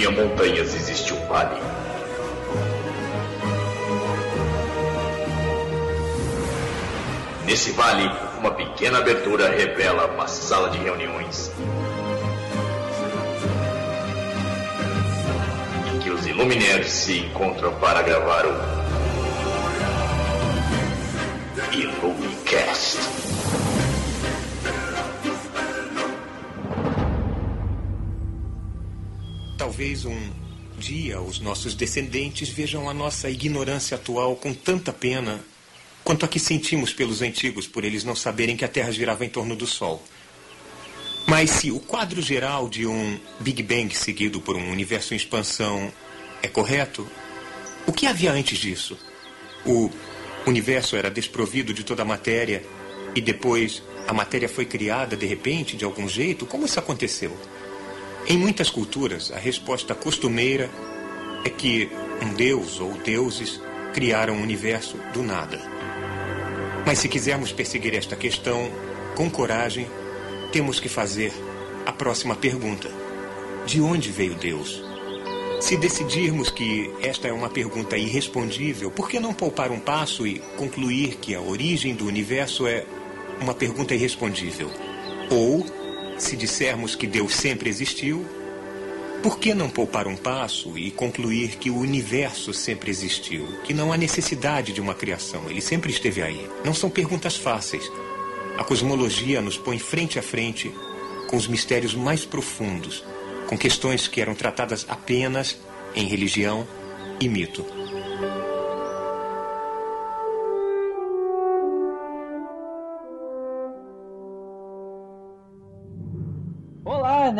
havia montanhas, existe um vale. Nesse vale, uma pequena abertura revela uma sala de reuniões. Em que os Illuminaires se encontram para gravar o Illumicast. Talvez um dia os nossos descendentes vejam a nossa ignorância atual com tanta pena quanto a que sentimos pelos antigos por eles não saberem que a Terra girava em torno do Sol. Mas se o quadro geral de um Big Bang seguido por um universo em expansão é correto, o que havia antes disso? O universo era desprovido de toda a matéria e depois a matéria foi criada de repente, de algum jeito? Como isso aconteceu? Em muitas culturas, a resposta costumeira é que um deus ou deuses criaram o universo do nada. Mas se quisermos perseguir esta questão com coragem, temos que fazer a próxima pergunta: De onde veio Deus? Se decidirmos que esta é uma pergunta irrespondível, por que não poupar um passo e concluir que a origem do universo é uma pergunta irrespondível? Ou se dissermos que Deus sempre existiu, por que não poupar um passo e concluir que o universo sempre existiu? Que não há necessidade de uma criação, ele sempre esteve aí. Não são perguntas fáceis. A cosmologia nos põe frente a frente com os mistérios mais profundos, com questões que eram tratadas apenas em religião e mito.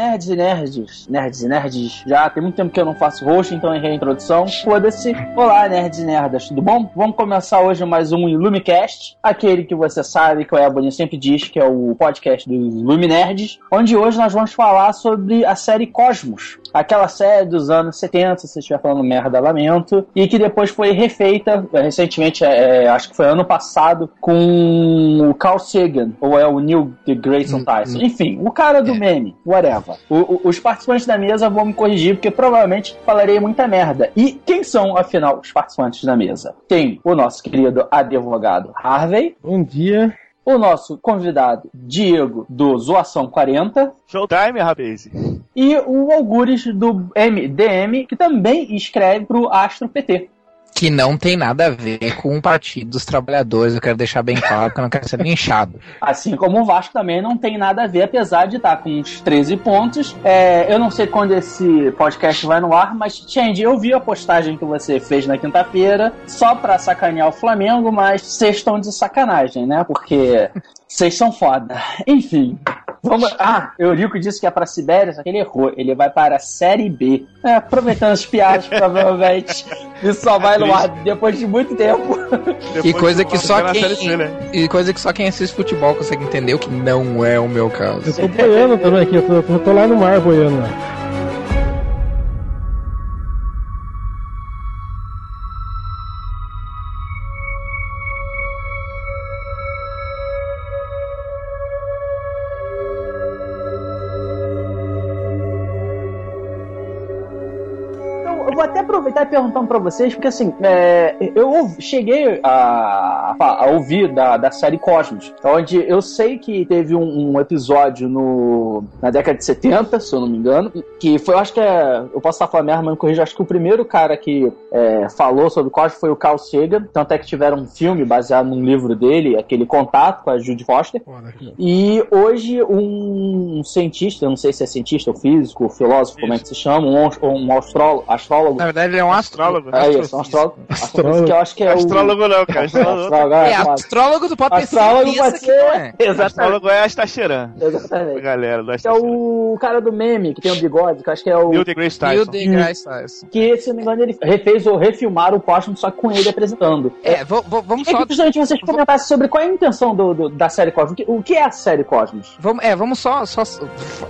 Nerds e nerds. Nerds e nerds. Já tem muito tempo que eu não faço host, então errei a introdução. Foda-se. Olá, nerds e nerdas, tudo bom? Vamos começar hoje mais um Illumicast, aquele que você sabe que o Ebony sempre diz que é o podcast dos Illuminerds, onde hoje nós vamos falar sobre a série Cosmos. Aquela série dos anos 70, se você estiver falando merda, lamento, e que depois foi refeita recentemente, é, acho que foi ano passado, com o Carl Sagan, ou é o Neil deGrasse Tyson. Enfim, o cara do meme, whatever. O- o- os participantes da mesa vão me corrigir, porque provavelmente falarei muita merda. E quem são, afinal, os participantes da mesa? Tem o nosso querido advogado Harvey, Bom dia. O nosso convidado Diego, do Zoação 40, Showtime, rapaz. e o Algures do MDM, que também escreve pro Astro PT. Que não tem nada a ver com o Partido dos Trabalhadores. Eu quero deixar bem claro que eu não quero ser linchado. Assim como o Vasco também não tem nada a ver, apesar de estar com uns 13 pontos. É, eu não sei quando esse podcast vai no ar, mas, Change, eu vi a postagem que você fez na quinta-feira, só pra sacanear o Flamengo, mas vocês estão de sacanagem, né? Porque vocês são foda. Enfim. Vamos... Ah, Eurico disse que é pra Sibéria, só que ele errou. Ele vai para a Série B. É, aproveitando as piadas, provavelmente. Isso só vai no ar depois de muito tempo. E coisa que só quem, C, né? e coisa que só quem assiste futebol consegue entender, o que não é o meu caso. Eu tô boiando também aqui, eu tô, eu tô lá no mar boiando. Perguntar pra vocês, porque assim, é, eu cheguei a, a- a ouvir da, da série Cosmos, onde eu sei que teve um, um episódio no, na década de 70, se eu não me engano, que foi, eu acho que é, eu posso estar falando merda, mas me corrija, acho que o primeiro cara que é, falou sobre Cosmos foi o Carl Sagan, tanto é que tiveram um filme baseado num livro dele, aquele Contato com a Judy Foster, e hoje um cientista, eu não sei se é cientista ou físico, filósofo, como é que se chama, um, um astrólogo, astrólogo Na verdade, ele é um astrólogo. É isso, um astrólogo. Astrólogo. Que eu acho que é Astrólogo não, cara. o. Astrólogo, Astrólogo, É, é, astrólogo tu pode Astrólogo pode que não é. ser. Exatamente. astrólogo é Astacheran. A Exatamente. galera do é o cara do meme, que tem o bigode, que eu acho que é o. Neil deGrasse Neil Tyson. deGrasse Tyson. Que, se não me engano, ele refez ou refilmaram o Cosmos, só com ele apresentando. É, vamos É só que justamente vocês comentassem sobre qual é a intenção do, do- da série Cosmos. O que, o que é a série Cosmos? Vamos, é, vamos só, só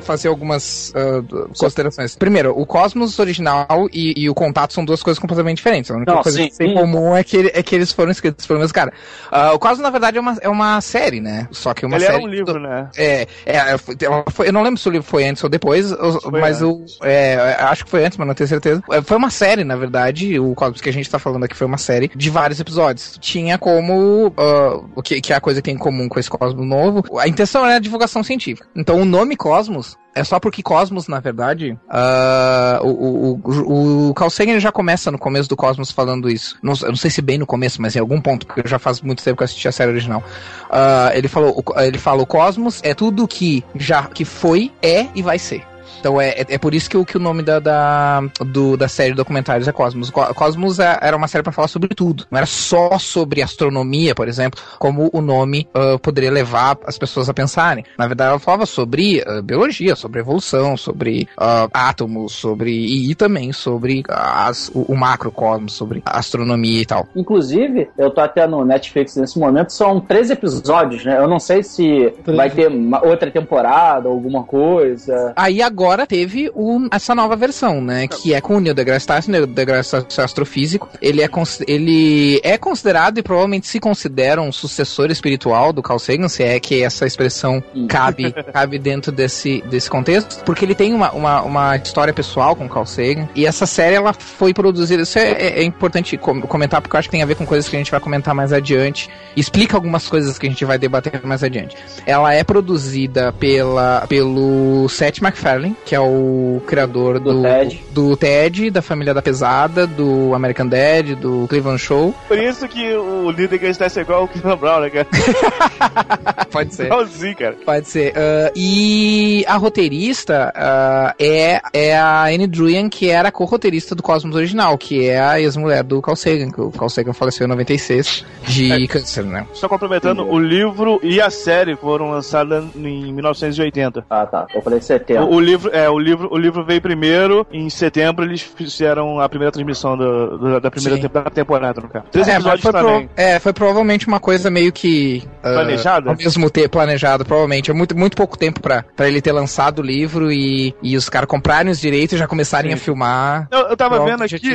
fazer algumas ah, considerações. Primeiro, o Cosmos original e, e o contato são duas coisas completamente diferentes. A única Não, coisa sim, que tem em comum é que, ele- é que eles foram escritos pelo mesmo cara. Ah, o Cosmos, na verdade, é uma, é uma série, né? Só que é uma Ele série. era um livro, né? É, é, foi- ela foi- eu não lembro se o livro foi antes ou depois, ou- mas o, é, acho que foi antes, mas não tenho certeza. É, Foi uma série, na verdade, o Cosmos que a gente tá falando aqui foi uma série de vários episódios. Tinha como, o que, que é a coisa que tem em comum com esse Cosmos novo, a intenção era a divulgação científica. Então o nome Cosmos é só porque Cosmos, na verdade, ah, o, o, o, Carl Sagan já começa no começo do Cosmos falando isso. Não, eu não sei se bem no começo, mas em algum ponto, porque já faz muito tempo que eu assisti a série original. Ah, ele falou, ele fala o Cosmos é tudo que já que foi, é e vai ser. Então é, é, é por isso que o, que o nome da, da, do- da série de documentários é Cosmos. Co- Cosmos é- era uma série para falar sobre tudo. Não era só sobre astronomia, por exemplo, como o nome ah, poderia levar as pessoas a pensarem. Na verdade, ela falava sobre ah, biologia, sobre evolução, sobre ah, átomos, sobre. E, também sobre as, o, o macrocosmos, sobre astronomia e tal. Inclusive, eu tô até no Netflix nesse momento, são três episódios, né? Eu não sei se Treze. vai ter uma outra temporada, alguma coisa. Aí agora teve o- essa nova versão, né? Que é com o Neil deGrasse Tyson. Neil deGrasse Tyson é astrofísico. Ele é, ele é considerado e provavelmente se considera um sucessor espiritual do Carl Sagan, se é que essa expressão cabe, cabe dentro desse, desse contexto. Porque ele tem uma, uma, uma história pessoal com o Carl Sagan. E essa série, ela foi produzida... Isso é, é- é importante com- comentar, porque eu acho que tem a ver com coisas que a gente vai comentar mais adiante. Explica algumas coisas que a gente vai debater mais adiante. Ela é produzida pela, pelo Seth MacFarlane, que é o criador Do do, Ted. do Ted, da Família da Pesada, do American Dad, do Cleveland Show. Por isso que o líder que está é igual o Cleveland Brown, né, cara? Pode ser. Igualzinho, cara. Pode ser. Ah, e a roteirista ah, é, é a Anne Druyan, que era a co-roteirista do Cosmos original, que é a ex-mulher do Carl Sagan, que o Carl Sagan faleceu em 96 de câncer, né? Só complementando, o livro e a série foram lançadas em 1980. Ah, tá. Eu falei setembro. O, o livro, é, o livro, o livro veio primeiro, em setembro eles fizeram a primeira transmissão do- do- da primeira Sim. tempo- da temporada, no caso. Três É, episódios foi, também. pro- é, foi provavelmente uma coisa meio que. ah, Planejada? ao mesmo tempo, planejado, provavelmente. É muito, muito pouco tempo pra, pra ele ter lançado o livro e, e os caras comprarem os direitos e já começarem Sim. a filmar. Eu, eu tava Pronto, vendo aqui, é,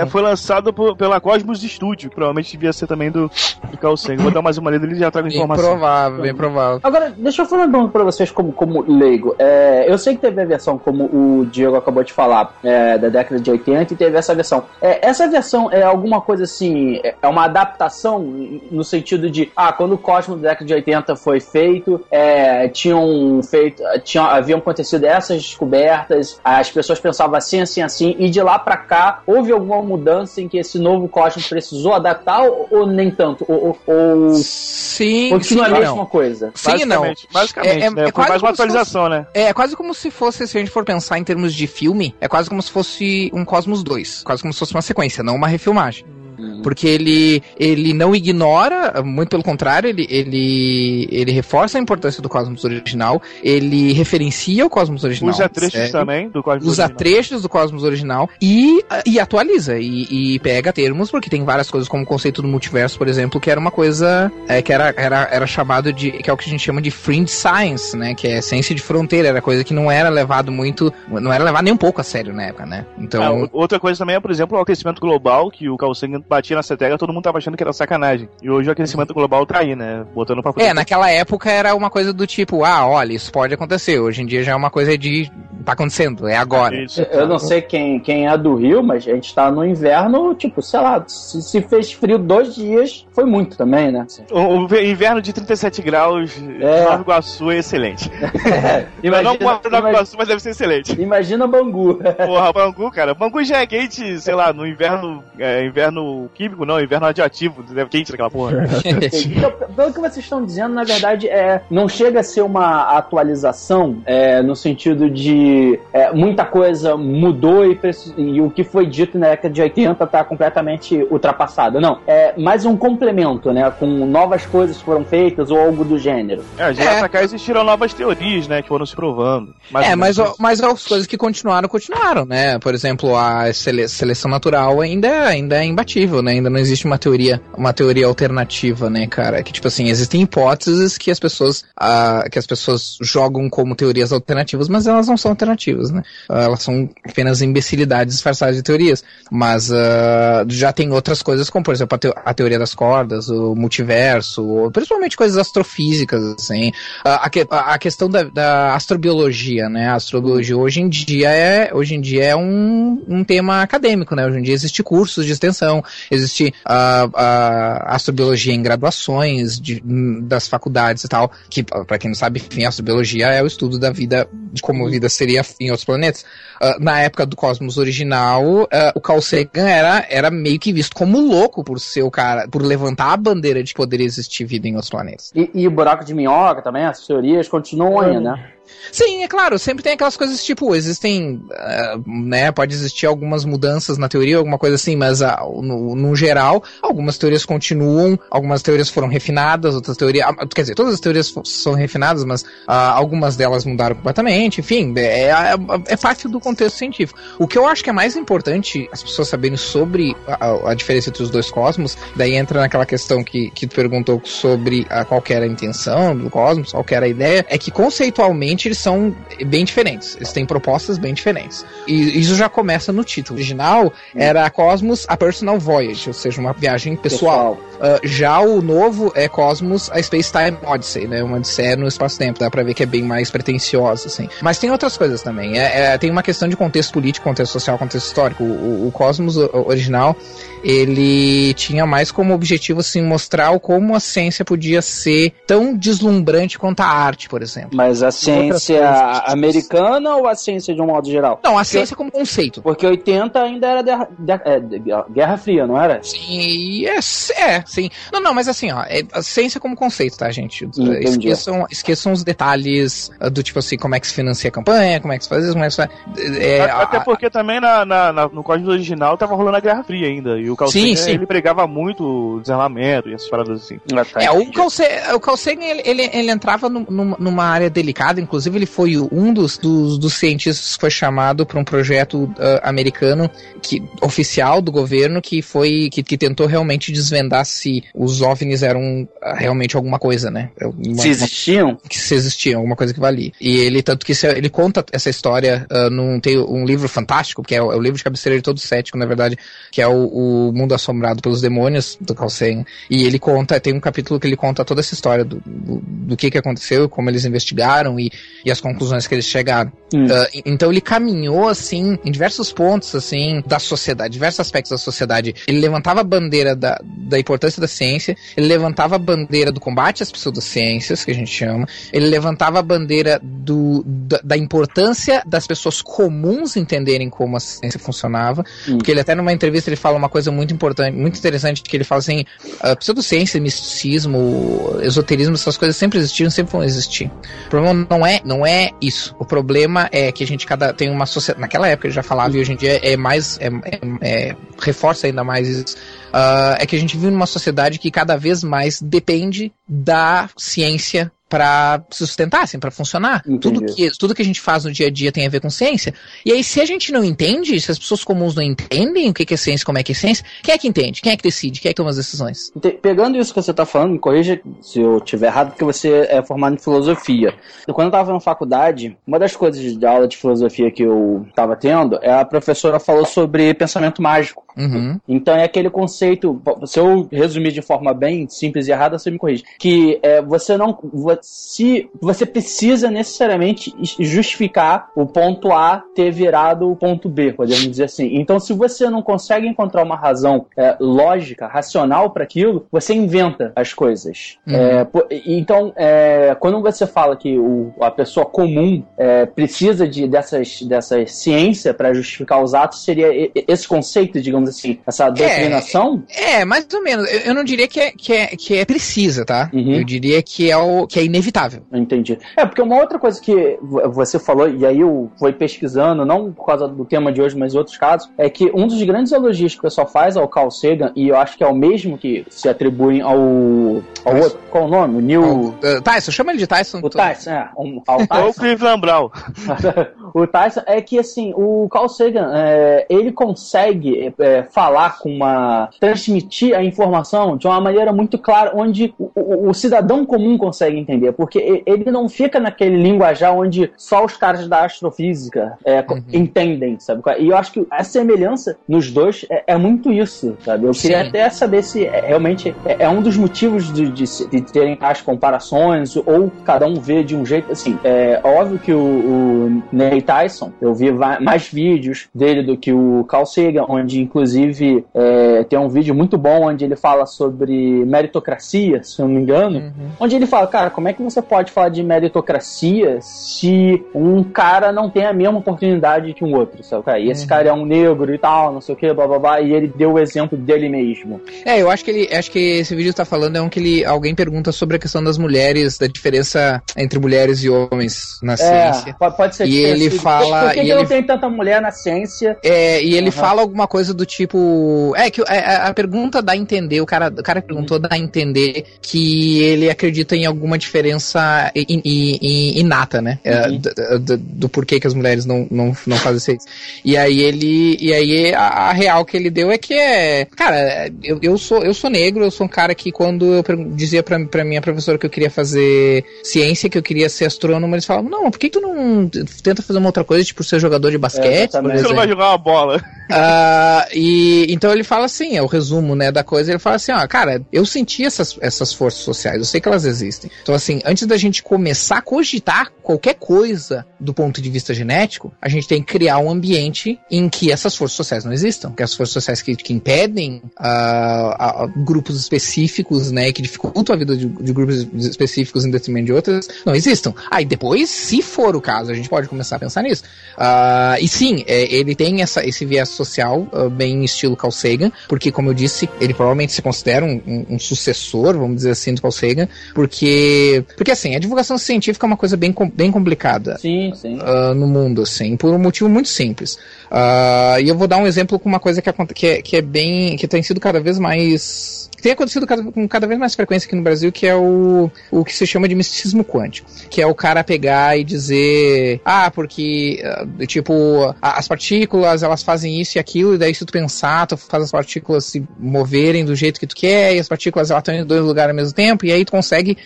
junto. foi lançado por- pela Cosmos Studio, que provavelmente devia ser também do, do Carl Sagan. Vou dar mais uma lida e já trago Bem informação. provável, bem provável. Agora, deixa eu uma pergunta pra vocês como, como leigo. É, eu sei que teve a versão, como o Diego acabou de falar, é, da década de 80 e teve essa versão. É, essa versão é alguma coisa assim, é é uma adaptação no sentido de, ah, quando o Cosmos da década de 80 foi feito, é, tinham feito, tinham, haviam acontecido essas descobertas, as pessoas pensavam assim, assim, assim, e de lá pra cá houve alguma mudança em que esse novo Cosmos precisou adaptar ou, ou nem tanto? Ou, ou, Sim, continua sim, a não. mesma coisa? Sim, não. Basicamente, basicamente É- é- né? é quase mais uma atualização, né? É quase como se fosse, se a gente for pensar em termos de filme, é quase como se fosse um Cosmos 2. Quase como se fosse uma sequência, não uma refilmagem. Porque ele, ele não ignora, muito pelo contrário, ele, ele, ele reforça a importância do Cosmos original, ele referencia o Cosmos original. Usa trechos sério, também do Cosmos Usa original. trechos do Cosmos original e, e atualiza, e, e pega termos, porque tem várias coisas, como o conceito do multiverso, por exemplo, que era uma coisa é, que era, era, era chamado de, que é o que a gente chama de fringe science, né, que é ciência de fronteira, era coisa que não era levado muito, não era levado nem um pouco a sério na época, né, então... O- outra coisa também é, por exemplo, o aquecimento global, que o Carl Sagan batia nessa tecla, todo mundo tava achando que era sacanagem. E hoje o aquecimento global tá aí, né? Botando pra É, naquela época era uma coisa do tipo, ah, olha, isso pode acontecer. Hoje em dia já é uma coisa de. tá acontecendo, é agora. Isso. Eu não sei quem, quem é do Rio, mas a gente tá no inverno, tipo, sei lá, se, se fez frio dois dias, foi muito também, né? O, o ve- inverno de 37 graus É. Nova Iguaçu é excelente. Eu não imagina, em Nova imagina, Iguaçu, mas deve ser excelente. imagina Bangu. Porra, Bangu, cara. Bangu já é quente, sei lá, no inverno. É, inverno químico, não, inverno radioativo. É quente naquela porra. Então, pelo que vocês estão dizendo, na verdade, é, não chega a ser uma atualização é, no sentido de é, muita coisa mudou e, e o que foi dito na década de 80 está completamente ultrapassado. Não, é mais um complemento, né? Com novas coisas que foram feitas ou algo do gênero. É, de lá É. pra cá existiram novas teorias, né? Que foram se provando. Mais É, mas, mas as coisas que continuaram, continuaram, né? Por exemplo, a sele- seleção natural ainda, ainda é imbatível, né? Ainda não existe uma teoria, uma teoria alternativa, né, cara? Que, tipo assim, existem hipóteses que as pessoas, ah, que as pessoas jogam como teorias alternativas, mas elas não são alternativas, né? Uh, elas são apenas imbecilidades disfarçadas de teorias. Mas uh, já tem outras coisas, como por exemplo a, a, teoria das cordas, o multiverso, principalmente coisas astrofísicas, assim. a, que a, questão da, da, astrobiologia, né? A astrobiologia hoje em dia é, hoje em dia é um, um tema acadêmico, né? Hoje em dia existe cursos de extensão, existe a, a astrobiologia em graduações de, das faculdades e tal, que para quem não sabe, enfim, a astrobiologia é o estudo da vida, de como a vida seria em outros planetas. Uh, na época do Cosmos original, uh, o Carl Sagan era, era meio que visto como louco por ser o cara, por levantar a bandeira de que poderia existir vida em outros planetas. E, e o buraco de minhoca também, as teorias continuam aí, né? Sim, é claro, sempre tem aquelas coisas tipo, existem, uh, né, pode existir algumas mudanças na teoria, alguma coisa assim, mas uh, no, no, geral, algumas teorias continuam, algumas teorias foram refinadas, outras teorias, uh, quer dizer, todas as teorias são refinadas, mas algumas delas mudaram completamente, enfim, é, é, é, parte do contexto científico. O que eu acho que é mais importante as pessoas saberem sobre a, a diferença entre os dois cosmos, daí entra naquela questão que, que tu perguntou sobre qual era a intenção do cosmos, qual era a ideia, é que conceitualmente eles são bem diferentes. Eles têm propostas bem diferentes. E isso já começa no título. O original era Cosmos, a Personal Voyage, ou seja, uma viagem pessoal. pessoal. Uh, já o novo é Cosmos, a Space Time Odyssey, né? Uma odisseia no espaço-tempo. Dá pra ver que é bem mais pretensiosa, assim. Mas tem outras coisas também. É, é, tem uma questão de contexto político, contexto social, contexto histórico. O, o Cosmos original, ele tinha mais como objetivo, assim, mostrar como a ciência podia ser tão deslumbrante quanto a arte, por exemplo. Mas a ciência americana ou a ciência de um modo geral? Não, a ciência como conceito. Porque 80 ainda era de, de, de, Guerra Fria, não era? Sim, é, é, sim. Não, não, mas assim, ó, é a ciência como conceito, tá, gente? Esqueçam, esqueçam os detalhes ah, do tipo assim, como é que se financia a campanha, como é que se faz isso, como é que se faz. É, Até a, porque também na, na, na, no código original tava rolando a Guerra Fria ainda. E o Carl sim, Sagan, sim. ele pregava muito o desarmamento e essas paradas assim. Ah, tá, é, o Carl, Sagan, o Carl Sagan ele, ele, ele entrava numa área delicada, inclusive ele foi um dos, dos, dos cientistas que foi chamado para um projeto uh, americano que, oficial do governo que foi que, que tentou realmente desvendar se os OVNIs eram uh, realmente alguma coisa, né? É uma, se existiam? Uma, que se existiam, alguma coisa que valia. E ele, tanto que se, ele conta essa história uh, num tem um livro fantástico, que é o, é o, livro de cabeceira de todo cético, na verdade, que é o, o Mundo Assombrado pelos Demônios, do Carl Sagan. E ele conta, tem um capítulo que ele conta toda essa história do, do, do que, que aconteceu, como eles investigaram e e as conclusões que eles chegaram. Hum. Uh, então ele caminhou assim em diversos pontos assim da sociedade, diversos aspectos da sociedade. Ele levantava a bandeira da, da importância da ciência, ele levantava a bandeira do combate às pseudociências, que a gente chama, ele levantava a bandeira do, da, da importância das pessoas comuns entenderem como a ciência funcionava, hum. porque ele até numa entrevista ele fala uma coisa muito importante, muito interessante, que ele fala assim, uh, pseudociência, misticismo, esoterismo, essas coisas sempre existiram, sempre vão existir. O problema não é não é isso. O problema é que a gente cada tem uma sociedade. Naquela época ele já falava e hoje em dia é mais. É, é, é, reforça ainda mais isso. Uh, é que a gente vive numa sociedade que cada vez mais depende da ciência para se sustentar, assim, para funcionar. Tudo que, tudo que a gente faz no dia a dia tem a ver com ciência. E aí, se a gente não entende, se as pessoas comuns não entendem o que é ciência, como é que é ciência, quem é que entende? Quem é que decide? Quem é que toma as decisões? Pegando isso que você está falando, me corrija se eu estiver errado, porque você é formado em filosofia. Quando eu estava na faculdade, uma das coisas de aula de filosofia que eu estava tendo, é a professora falou sobre pensamento mágico. Uhum. Então é aquele conceito, se eu resumir de forma bem simples e errada, você me corrige, que é, você não se você precisa necessariamente justificar o ponto A ter virado o ponto B, podemos dizer assim. Então, se você não consegue encontrar uma razão é, lógica, racional para aquilo, você inventa as coisas. Uhum. É, então, é, quando você fala que o, a pessoa comum é, precisa de, dessas, dessas ciência para justificar os atos, seria esse conceito, digamos assim, essa é, doutrinação? É, mais ou menos. Eu, eu não diria que é, que é, que é precisa, tá? Uhum. Eu diria que é, o, que é inevitável. Entendi. É, porque uma outra coisa que você falou, e aí eu fui pesquisando, não por causa do tema de hoje, mas em outros casos, é que um dos grandes elogios que o pessoal faz ao Carl Sagan, e eu acho que é o mesmo que se atribuem ao, ao outro, qual o nome? O Neil... Uh, Tyson, chama ele de Tyson. O Tyson, é. Um, ao Tyson. Ou o Cleveland Brown. o Tyson é que, assim, o Carl Sagan, é, ele consegue é, falar com uma... transmitir a informação de uma maneira muito clara, onde o, o, o, cidadão comum consegue entender, porque ele não fica naquele linguajar onde só os caras da astrofísica é, uhum. entendem, sabe? E eu acho que a semelhança nos dois é, é muito isso, sabe? Eu queria Sim. até saber se é, realmente é, é, um dos motivos de, de, de, terem as comparações, ou cada um vê de um jeito, assim, é óbvio que o, o Ney Tyson, eu vi mais vídeos dele do que o Carl Sagan, onde inclusive é, tem um vídeo muito bom onde ele fala sobre meritocracia, se eu não me engano, uhum. onde ele fala, cara, como é que você pode falar de meritocracia se um cara não tem a mesma oportunidade que um outro, sabe? E esse uhum. cara é um negro e tal, não sei o que, blá blá blá, e ele deu o exemplo dele mesmo. É, eu acho que ele, acho que esse vídeo tá falando é um que ele, alguém pergunta sobre a questão das mulheres, da diferença entre mulheres e homens na é, ciência. Pode ser E ele fala. Por que, que não tem tanta mulher na ciência? É, e ele uhum. fala alguma coisa do tipo. É, que a, é, a, pergunta dá a entender, o cara, o cara perguntou uhum. dá a entender que ele acredita em alguma diferença in, in, in, inata, né? É, uhum. do, do, do, porquê que as mulheres não, não, não fazem isso. E aí ele. E aí a, a, real que ele deu é que é. Cara, eu, eu, sou, eu sou negro, eu sou um cara que quando eu dizia pra, pra minha professora que eu queria fazer ciência, que eu queria ser astrônomo, eles falavam, não, por que tu não tenta fazer uma outra coisa, tipo ser jogador de basquete? É, você não vai jogar uma bola. Uh, e então ele fala assim, é o resumo né, da coisa, ele fala assim, ó, cara, eu senti essas, essas forças sociais, eu sei que elas existem. Então, assim, antes da gente começar a cogitar qualquer coisa do ponto de vista genético, a gente tem que criar um ambiente em que essas forças sociais não existam, que as forças sociais que, que impedem uh, grupos específicos, né, que dificultam a vida de, de, grupos específicos em detrimento de outras, não existam. Aí depois, se for o caso, a gente pode começar a pensar nisso. Uh, e sim, é, ele tem essa, esse viés social, uh, bem estilo Carl Sagan, porque, como eu disse, ele provavelmente se considera um, um, um, sucessor, vamos dizer assim, do Carl Sagan, porque, porque assim, a divulgação científica é uma coisa bem, bem complicada sim, sim. Uh, no mundo, assim, por um motivo muito simples. e eu vou dar um exemplo com uma coisa que, que, é, que é bem, que tem sido cada vez mais que tem acontecido com cada vez mais frequência aqui no Brasil, que é o, o que se chama de misticismo quântico. Que é o cara pegar e dizer, ah, porque, ah, tipo, as partículas, elas fazem isso e aquilo, e daí se tu pensar, tu faz as partículas se moverem do jeito que tu quer, e as partículas, elas estão em dois lugares ao mesmo tempo, e aí tu consegue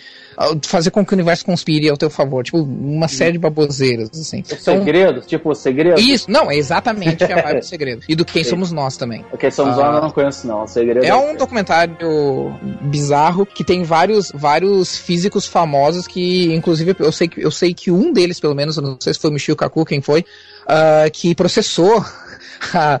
fazer com que o universo conspire ao teu favor. Tipo, uma série de baboseiras, assim. O então, segredo? Tipo, o segredo? Isso, não, é exatamente a vibe do segredo. E do Quem Somos Nós também. O Quem Somos Nós eu não conheço, não. O segredo é, é um documentário bizarro que tem vários, vários físicos famosos que, inclusive, eu sei que, eu sei que um deles, pelo menos, eu não sei se foi o Michio Kaku, quem foi, uh, que processou a,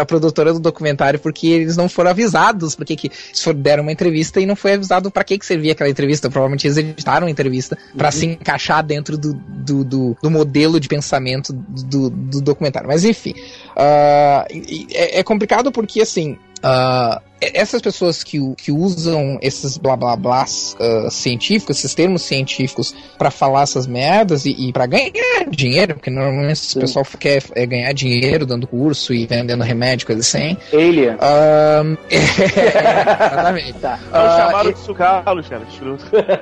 a, produtora do documentário porque eles não foram avisados porque que eles deram uma entrevista e não foi avisado para que que servia aquela entrevista. Provavelmente eles editaram a entrevista para uhum. se encaixar dentro do, do, do, do, modelo de pensamento do, do documentário. Mas enfim, uh, é, é complicado porque assim. Uh, essas pessoas que, que usam esses blá blá blás uh, científicos, esses termos científicos para falar essas merdas e, e para ganhar dinheiro, porque normalmente esse pessoal quer é, ganhar dinheiro dando curso e vendendo remédio, coisa assim. Alien. Um, é, exatamente. tá. Uh, chamaram de Luciano,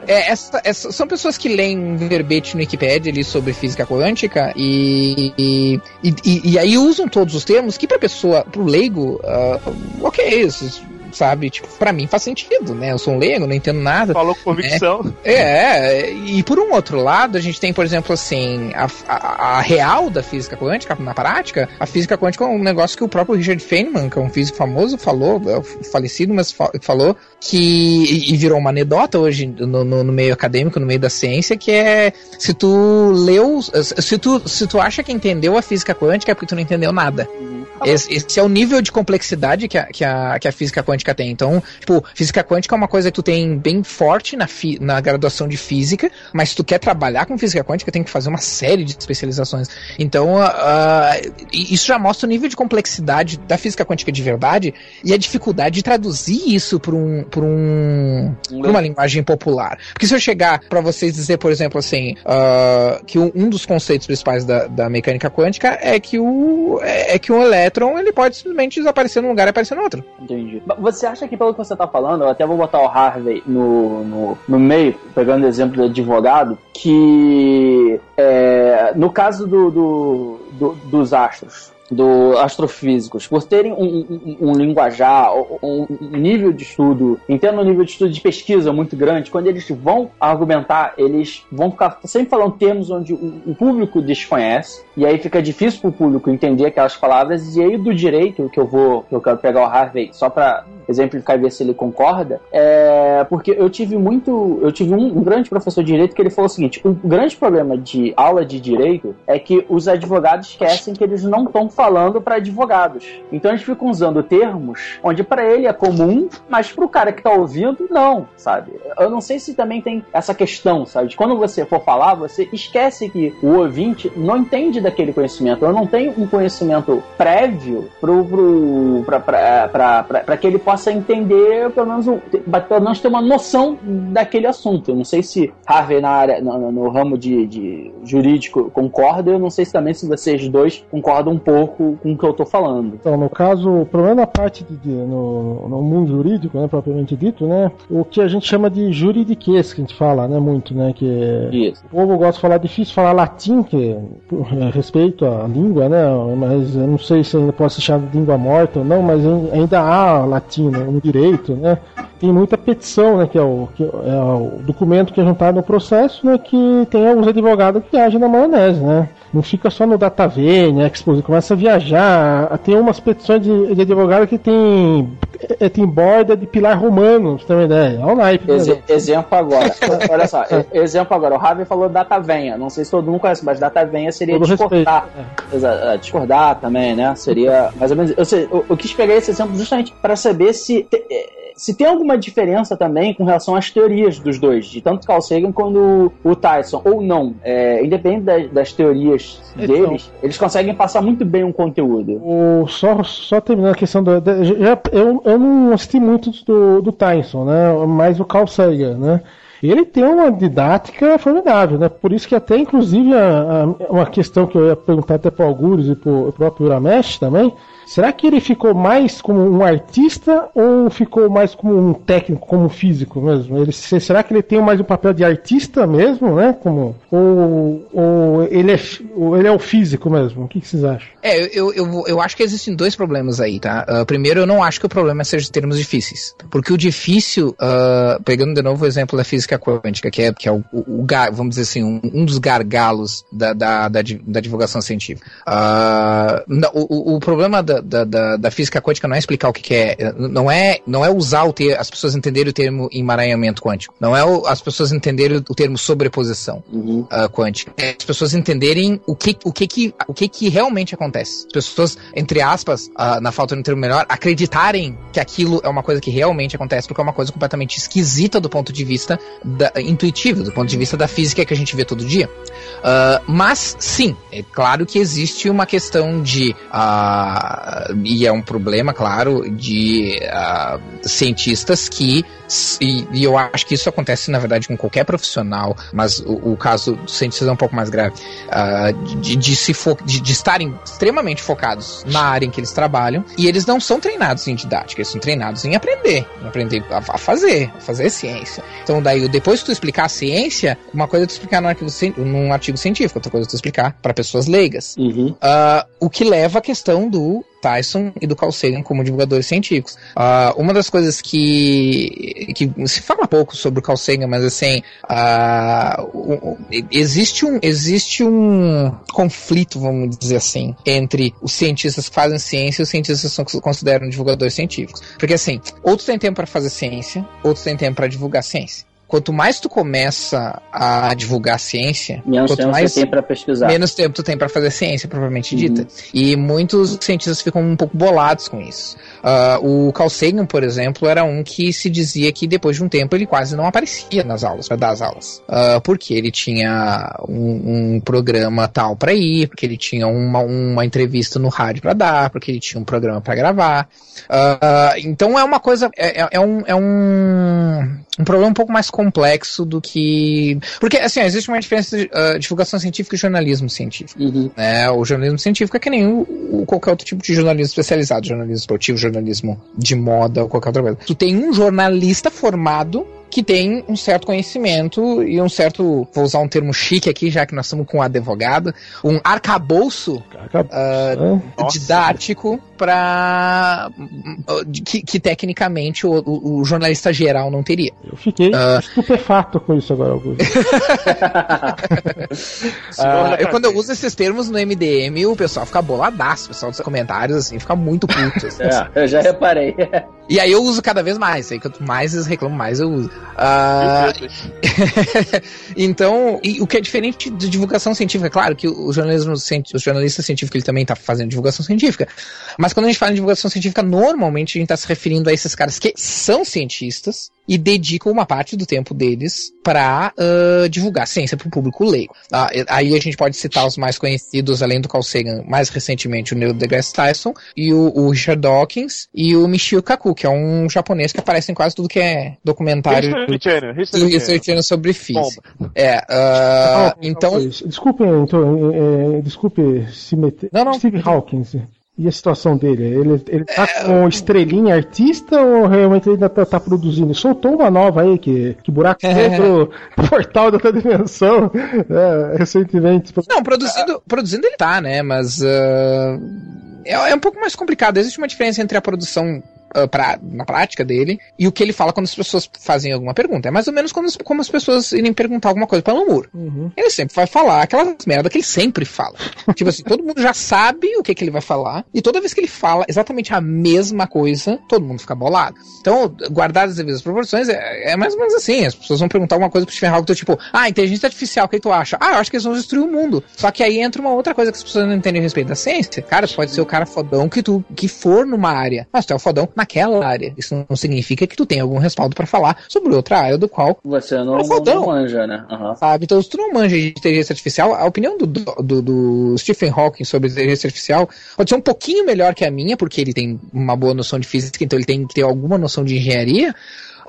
é, essa, essa, são pessoas que leem verbete no Wikipedia ali sobre física quântica e, e, e, e aí usam todos os termos que pra pessoa, pro leigo, uh, ok, isso sabe? Tipo, pra mim faz sentido, né? Eu sou um leigo, não entendo nada. Falou com convicção. É, é, e por um outro lado, a gente tem, por exemplo, assim, a, a, a, real da física quântica, na prática, a física quântica é um negócio que o próprio Richard Feynman, que é um físico famoso, falou, é falecido, mas falou que, e virou uma anedota hoje no, no, no, meio acadêmico, no meio da ciência, que é se tu leu, se tu, se tu acha que entendeu a física quântica é porque tu não entendeu nada. Uhum. Esse, esse, é o nível de complexidade que a, que, a, que a física quântica tem. Então, tipo, física quântica é uma coisa que tu tem bem forte na, fi, na graduação de física, mas se tu quer trabalhar com física quântica, tem que fazer uma série de especializações. Então, uh, uh, isso já mostra o nível de complexidade da física quântica de verdade e a dificuldade de traduzir isso para um, por um, uma linguagem popular. Porque se eu chegar para vocês dizer, por exemplo, assim, uh, que um, um, dos conceitos principais da, da mecânica quântica é que o, é, é que um elétron ele pode simplesmente desaparecer num lugar e aparecer no outro. Entendi. Você acha que pelo que você tá falando, eu até vou botar o Harvey no, no, no meio, pegando exemplo do advogado, que é, no caso do, do, do dos astros, do astrofísicos, por terem um, um, um linguajar, um, um, nível de estudo, entendo um nível de estudo de pesquisa muito grande, quando eles vão argumentar, eles vão ficar sempre falando termos onde o, público desconhece, e aí fica difícil para o público entender aquelas palavras, e aí do direito, que eu vou, que eu quero pegar o Harvey só para exemplificar e ver se ele concorda, é porque eu tive muito, eu tive um grande professor de direito que ele falou o seguinte, o grande problema de aula de direito é que os advogados esquecem que eles não estão falando para advogados. Então eles ficam usando termos onde para ele é comum, mas para o cara que está ouvindo, não, sabe? Eu não sei se também tem essa questão, sabe? De quando você for falar, você esquece que o ouvinte não entende daquele conhecimento. Eu não tenho um conhecimento prévio para que ele possa entender, pelo menos, pelo menos ter uma noção daquele assunto. Eu não sei se Harvey na área, no, no ramo de, de jurídico concorda, eu não sei se também se vocês dois concordam um pouco pouco com o que eu estou falando. Então, no caso, o problema na parte de, de no, no, mundo jurídico, né, propriamente dito, né, o que a gente chama de juridiquês, que a gente fala, né, muito, né, que Isso. o povo gosta de falar, difícil falar latim, que é, respeito à língua, né, mas eu não sei se ainda pode ser chamado de língua morta ou não, mas ainda há latim né, no direito, né, tem muita petição, né, que é o, que é o documento que é juntado no processo, né, que tem alguns advogados que agem na maionese, né. Não fica só no DataVene, Expo, começa a viajar. Tem umas petições de, de advogado que tem, é, tem borda de pilar romano, pra você ter uma ideia. Olha o naipe. Ex exemplo agora. Olha só, exemplo agora. O Ravi falou DataVenha. Não sei se todo mundo conhece, mas DataVenha seria todo discordar. Respeito, é. Discordar também, né? Seria mais ou menos. Eu, sei, eu, eu quis pegar esse exemplo justamente para saber se. Te, se tem alguma diferença também com relação às teorias dos dois, de tanto Carl Sagan quanto o Tyson, ou não, é, independente das, das teorias então, deles, eles conseguem passar muito bem um conteúdo. O, só, só terminando a questão do. Já, eu, eu não assisti muito do, do Tyson, né? Mas o Carl Sagan, né? ele tem uma didática formidável, né? Por isso que até, inclusive, a, a, uma questão que eu ia perguntar até para o Algures e para o próprio Uramesh também, Será que ele ficou mais como um artista ou ficou mais como um técnico, como físico mesmo? Ele, será que ele tem mais um papel de artista mesmo, né? Como, ou, ou ele, é, ou ele é o físico mesmo? O que, que vocês acham? É, eu, eu, eu acho que existem dois problemas aí, tá? Uh, primeiro, eu não acho que o problema seja termos difíceis. Porque o difícil, uh, pegando de novo o exemplo da física quântica, que é, que é o, o, o vamos dizer assim, um, um dos gargalos da, da, da, da divulgação científica. Uh, o, o problema da, da, da, da, física quântica não é explicar o que, que, é, não é, não é usar o ter, as pessoas entenderem o termo emaranhamento quântico, não é o, as pessoas entenderem o termo sobreposição uhum. uh, quântica, é as pessoas entenderem o que, o que que, o que que realmente acontece. As pessoas, entre aspas, uh, na falta de um termo melhor, acreditarem que aquilo é uma coisa que realmente acontece, porque é uma coisa completamente esquisita do ponto de vista da, intuitivo, do ponto de vista da física que a gente vê todo dia. Uh, mas sim, é claro que existe uma questão de uh, e é um problema, claro, de uh, cientistas que, e, e, eu acho que isso acontece na verdade com qualquer profissional, mas o, o caso dos cientistas é um pouco mais grave, uh, de, de, se de, de, estarem extremamente focados na área em que eles trabalham e eles não são treinados em didática, eles são treinados em aprender, em aprender a, a fazer, a fazer ciência. Então, daí, depois que tu explicar a ciência, uma coisa é tu explicar num artigo, num artigo científico, outra coisa é tu explicar para pessoas leigas. Uhum. Uh, o que leva à questão do Tyson e do Carl Sagan como divulgadores científicos. Uh, uma das coisas que, que se fala pouco sobre o Carl Sagan, mas assim, uh, existe, um, existe um conflito, vamos dizer assim, entre os cientistas que fazem ciência e os cientistas que consideram divulgadores científicos. Porque assim, outros têm tempo para fazer ciência, outros têm tempo para divulgar ciência quanto mais tu começa a divulgar ciência, menos tempo mais, tu tem para pesquisar. Menos tempo tu tem para fazer ciência, propriamente dita. Uhum. E muitos cientistas ficam um pouco bolados com isso. Uh, o Carl Sagan, por exemplo, era um que se dizia que depois de um tempo ele quase não aparecia nas aulas, para dar as aulas. Uh, porque ele tinha um, um programa tal para ir, porque ele tinha uma, uma entrevista no rádio para dar, porque ele tinha um programa para gravar. Uh, então é uma coisa, é, é, é, um, é um, um problema um pouco mais complexo do que. Porque, assim, existe uma diferença de uh, divulgação científica e jornalismo científico. Uhum. Né? O jornalismo científico é que nem o, o, qualquer outro tipo de jornalismo especializado, jornalismo esportivo, jornalismo de moda ou qualquer outra coisa. Tu tem um jornalista formado que tem um certo conhecimento e um certo, vou usar um termo chique aqui, já que nós estamos com um advogado, um arcabouço uh, didático para que, que, tecnicamente o, o, o, jornalista geral não teria. Eu fiquei uh, estupefato com isso agora, Augusto. uh, eu, quando eu uso esses termos no MDM, o pessoal fica boladaço, o pessoal dos comentários, assim, fica muito puto. Assim. É, eu já reparei. E aí eu uso cada vez mais. Aí quanto mais eles reclamam, mais eu uso. Uh, então, o que é diferente de divulgação científica, claro que o jornalismo, o jornalista científico ele também está fazendo divulgação científica. Mas quando a gente fala em divulgação científica, normalmente a gente está se referindo a esses caras que são cientistas e dedicam uma parte do tempo deles para uh, divulgar ciência para o público leigo. Uh, aí a gente pode citar os mais conhecidos, além do Carl Sagan, mais recentemente o Neil deGrasse Tyson e o, o Richard Dawkins e o Michio Kaku, que é um japonês que aparece em quase tudo que é documentário History sobre física. É, uh, então... Desculpe, então, é, é, desculpe se meter. Não, não. Steve Hawkins. E a situação dele? Ele, ele tá é... com estrelinha artista ou realmente ele ainda tá, tá, produzindo? Soltou uma nova aí, que, que buraco negro, é. portal da outra dimensão, é, recentemente. Não, produzindo, produzindo ele tá, né? Mas uh, é, é um pouco mais complicado. Existe uma diferença entre a produção uh, pra, na prática dele e o que ele fala quando as pessoas fazem alguma pergunta. É mais ou menos como, como as pessoas irem perguntar alguma coisa para Alan Uhum. Ele sempre vai falar aquelas merda que ele sempre fala. tipo assim, todo mundo já sabe o que, que ele vai falar e toda vez que ele fala exatamente a mesma coisa, todo mundo fica bolado. Então, guardadas as devidas proporções, é, é, mais ou menos assim. As pessoas vão perguntar alguma coisa pro Stephen Hawking, tipo, ah, inteligência artificial, o que tu acha? Ah, eu acho que eles vão destruir o mundo. Só que aí entra uma outra coisa que as pessoas não entendem a respeito da ciência. Cara, pode ser o cara fodão que tu que for numa área, mas tu é o fodão naquela área. Isso não significa que tu tem algum respaldo para falar sobre outra área do qual você não, é não, não manja, né? Uhum. Sabe? Então, se tu não manja de inteligência artificial, a opinião do, do, do, Stephen Hawking sobre inteligência artificial pode ser um pouquinho melhor que a minha, porque ele tem uma boa noção de física, então ele tem que ter alguma noção de engenharia.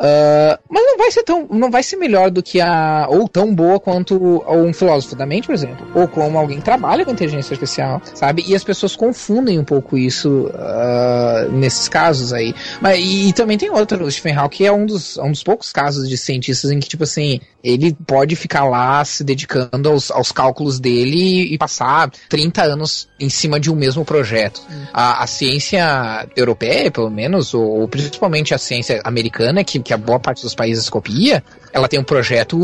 Uh, mas não vai ser tão. não vai ser melhor do que a. ou tão boa quanto um filósofo da mente, por exemplo. Ou como alguém que trabalha com inteligência artificial, sabe? E as pessoas confundem um pouco isso uh, nesses casos aí. Mas, e, e, também tem outro, o Stephen Hawking é um dos, um dos poucos casos de cientistas em que, tipo assim, ele pode ficar lá se dedicando aos, aos cálculos dele e passar 30 anos em cima de um mesmo projeto. Hum. A, a, ciência europeia, pelo menos, ou, ou principalmente a ciência americana, que, que que a boa parte dos países copia, ela tem um projeto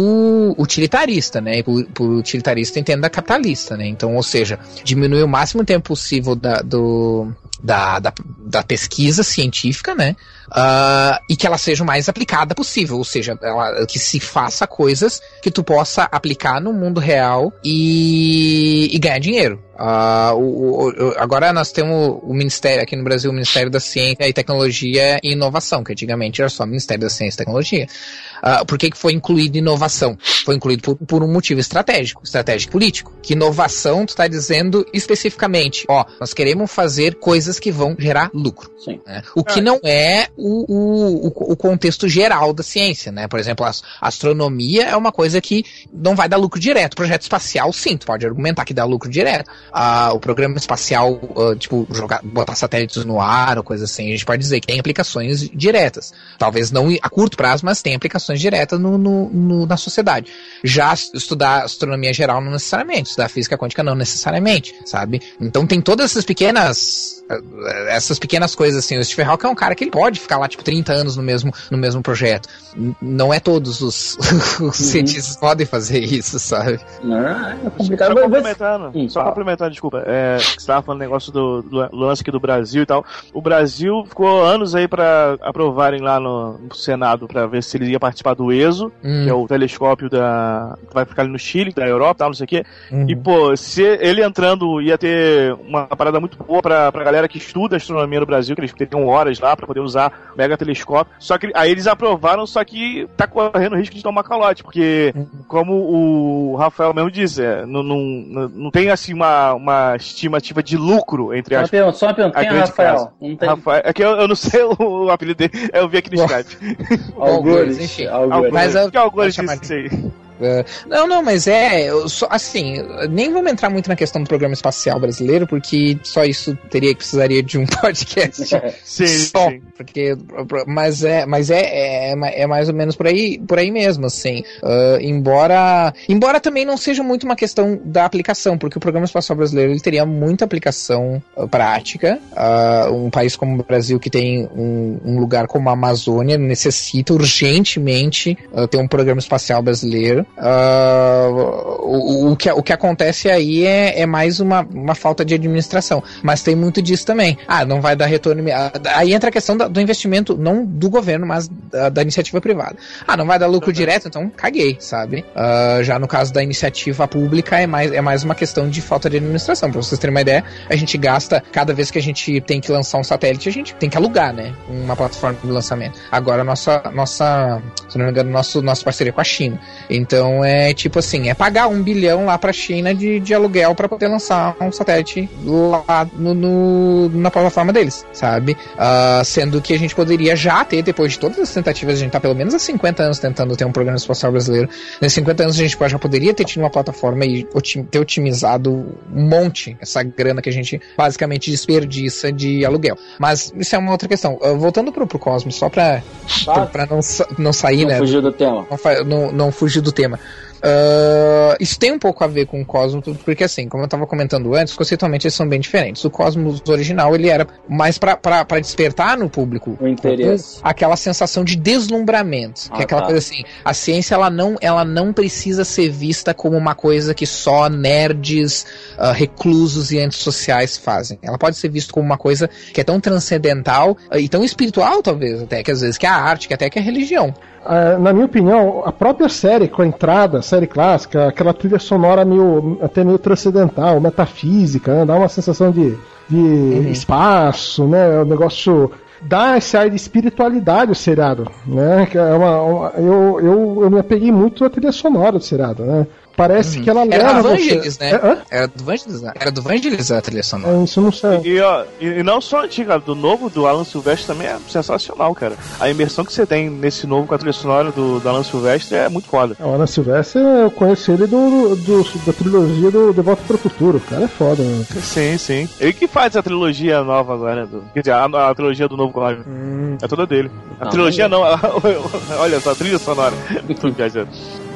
utilitarista, né? E por, utilitarista entenda capitalista, né? Então, ou seja, diminuir o máximo tempo possível da, do, da, da, da pesquisa científica, né? Uh, e que ela seja o mais aplicada possível, ou seja, ela, que se faça coisas que tu possa aplicar no mundo real e, e ganhar dinheiro. Uh, o, o, agora nós temos o Ministério, aqui no Brasil, o Ministério da Ciência e Tecnologia e Inovação, que antigamente era só o Ministério da Ciência e Tecnologia. Uh, por que, que foi incluído inovação? Foi incluído por, por, um motivo estratégico, estratégico político. Que inovação, tu está dizendo especificamente, ó, nós queremos fazer coisas que vão gerar lucro. Né? O que ah. não é o, o, o, contexto geral da ciência, né? Por exemplo, a astronomia é uma coisa que não vai dar lucro direto. O projeto espacial, sim, tu pode argumentar que dá lucro direto. O programa espacial, uh, tipo, jogar, botar satélites no ar ou coisa assim, a gente pode dizer que tem aplicações diretas. Talvez não a curto prazo, mas tem aplicações aplicações diretas no, no, no, na sociedade. Já estudar astronomia geral não necessariamente, estudar física quântica não necessariamente, sabe? Então tem todas essas pequenas essas pequenas coisas assim. O Stephen Hawking é um cara que ele pode ficar lá tipo 30 anos no mesmo, no mesmo projeto. Não é todos os, os uhum. cientistas podem fazer isso, sabe? Não, é complicado. Só complementando, só complementando, desculpa. É, você estava falando negócio do, do, lance aqui do Brasil e tal. O Brasil ficou anos aí para aprovarem lá no, no Senado para ver se ele ia participar do ESO, hum. que é o telescópio da vai ficar ali no Chile, da Europa, tal, não sei o quê. Uhum. E pô, se ele entrando ia ter uma parada muito boa para pra galera galera que estuda astronomia no Brasil, que eles teriam horas lá para poder usar mega telescópio. Só que aí eles aprovaram, só que tá correndo risco de tomar calote, porque, como o Rafael mesmo disse, é, não, não, não tem assim uma, uma estimativa de lucro entre as. Só uma pergunta, quem é Rafael? Tem... Rafael? É que eu, eu, não sei o apelido dele, eu vi aqui no Skype. Algures, enfim. Algures. Mas eu, que Algures disse isso aí? Uh, não, não, mas é. Só, assim, nem vamos entrar muito na questão do programa espacial brasileiro, porque só isso teria que precisaria de um podcast. sim, só, sim. Porque, mas é, mas é, é, é, mais ou menos por aí, por aí mesmo, assim. Uh, embora, embora também não seja muito uma questão da aplicação, porque o programa espacial brasileiro ele teria muita aplicação uh, prática. um país como o Brasil, que tem um, um lugar como a Amazônia, necessita urgentemente ter um programa espacial brasileiro. Uh, o, o, que, o que acontece aí é, é mais uma, uma falta de administração. Mas tem muito disso também. Ah, não vai dar retorno. Aí entra a questão do investimento, não do governo, mas da, da, iniciativa privada. Ah, não vai dar lucro uhum. direto, então caguei, sabe? Uh, já no caso da iniciativa pública, é mais, é mais uma questão de falta de administração. Pra vocês terem uma ideia, a gente gasta, cada vez que a gente tem que lançar um satélite, a gente tem que alugar, né? Uma plataforma de lançamento. Agora, nossa, nossa se não me engano, nosso, nossa parceria com a China. Então, então é tipo assim, é pagar um bilhão lá pra China de, de aluguel para poder lançar um satélite lá no, no na plataforma deles, sabe? Uh, sendo que a gente poderia já ter, depois de todas as tentativas, a gente tá pelo menos há 50 anos tentando ter um programa espacial brasileiro. Nesses 50 anos a gente já poderia ter tido uma plataforma e ter otimizado um monte essa grana que a gente basicamente desperdiça de aluguel. Mas isso é uma outra questão. Uh, voltando pro, pro Cosmos, só pra, pra, pra não, não sair, não né? Fugir do tema. Não, não, não fugir do tema tema. Uh, isso tem um pouco a ver com o Cosmos, porque assim, como eu estava comentando antes, conceitualmente eles são bem diferentes. O Cosmos original, ele era mais para despertar no público o interesse. aquela sensação de deslumbramento, ah, que é aquela tá. coisa assim, a ciência ela não, ela não precisa ser vista como uma coisa que só nerds, uh, reclusos e antissociais fazem. Ela pode ser vista como uma coisa que é tão transcendental uh, e tão espiritual, talvez, até que às vezes que é a arte, que até que é a religião. Uh, na minha opinião, a própria série, com a entrada, série clássica, aquela trilha sonora meio, até meio transcendental, metafísica, né? dá uma sensação de, de uhum. espaço, né? O negócio dá esse ar de espiritualidade ao seriado, né? É uma, uma, eu, eu, eu me apeguei muito à trilha sonora do seriado, né? Parece uhum. que ela leva. Era do Vangelis, você... né? É, era do Vangelis, né? Era do Vangelis a trilha sonora. É, isso não sei. E, ó, e, não só antiga, do novo do Alan Silvestre também é sensacional, cara. A imersão que você tem nesse novo com a trilha sonora do, do Alan Silvestre é muito foda. O Alan Silvestre, eu conheci ele do, do, da trilogia do De Volta para o Futuro. O cara é foda, né? Sim, sim. Ele que faz a trilogia nova agora. Do, quer dizer, a, a trilogia do novo Código. Hum. É toda dele. A não, trilogia não, a, olha só, a trilha sonora.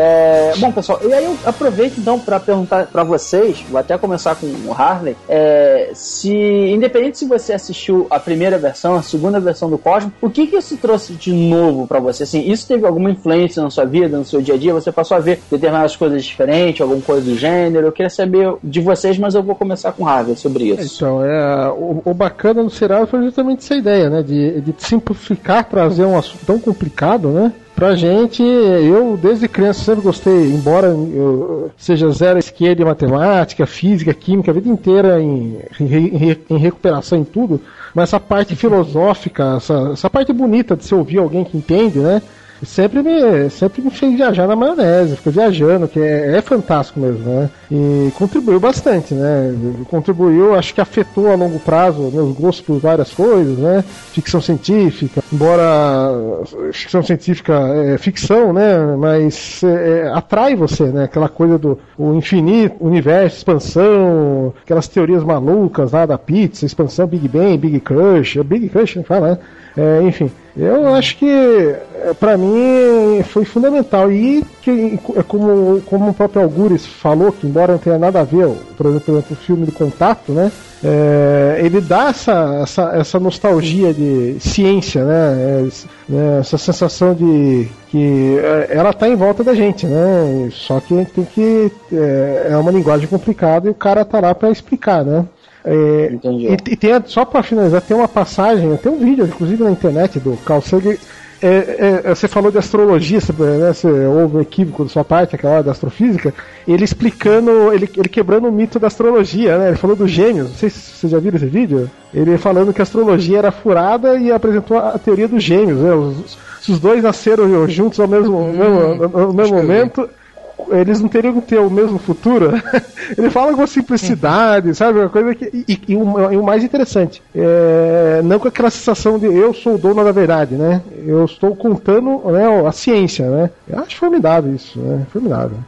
É, bom, pessoal, e aí eu aproveito então para perguntar para vocês, vou até começar com o Harley, é, se, independente se você assistiu a primeira versão, a segunda versão do Cosmo, o que que isso trouxe de novo para você? Assim, isso teve alguma influência na sua vida, no seu dia a dia? Você passou a ver determinadas coisas diferentes, alguma coisa do gênero? Eu queria saber de vocês, mas eu vou começar com o Harley sobre isso. Então, é, o, o bacana do seriado foi justamente essa ideia, né, de, de simplificar, trazer um assunto tão complicado, né? Pra gente, eu desde criança sempre gostei, embora eu seja zero esquerda em matemática, física, química, a vida inteira em, em, em recuperação em tudo, mas essa parte filosófica, essa, essa parte bonita de se ouvir alguém que entende, né? Sempre me, sempre me fez viajar na maionese, fica viajando, que é, é, fantástico mesmo, né? E contribuiu bastante, né? Contribuiu, acho que afetou a longo prazo meus gostos por várias coisas, né? Ficção científica, embora ficção científica é ficção, né? Mas é, é, atrai você, né? Aquela coisa do o infinito, universo, expansão, aquelas teorias malucas lá da pizza, expansão Big Bang, Big Crush, Big Crush, não fala, né? É, enfim, Eu acho que, é, para mim, foi fundamental. E que, é como, como o próprio Algures falou, que embora não tenha nada a ver, por exemplo, o filme do Contato, né? É, ele dá essa, essa, essa, nostalgia de ciência, né? É, né? Essa sensação de que é, ela está em volta da gente, né? Só que a gente tem que. É, é uma linguagem complicada e o cara tá lá para explicar, né? É, e, e, tem, só para finalizar, tem uma passagem, tem um vídeo, inclusive na internet, do Carl Sagan. É, é, é, você falou de astrologia, você, né, você, houve um equívoco da sua parte, aquela hora da astrofísica, ele explicando, ele, ele quebrando o mito da astrologia, né? Ele falou dos gêmeos, não sei se vocês já viram esse vídeo. Ele falando que a astrologia era furada e apresentou a teoria dos gêmeos, né? Os, se os dois nasceram juntos ao mesmo, hum, mesmo, ao mesmo momento, eles não teriam que ter o mesmo futuro. Ele fala com simplicidade, sabe? Uma coisa que. E, e, o, e o, mais interessante, é, não com aquela sensação de eu sou o dono da verdade, né? Eu estou contando né, a ciência, né? Eu acho formidável isso, né? Formidável.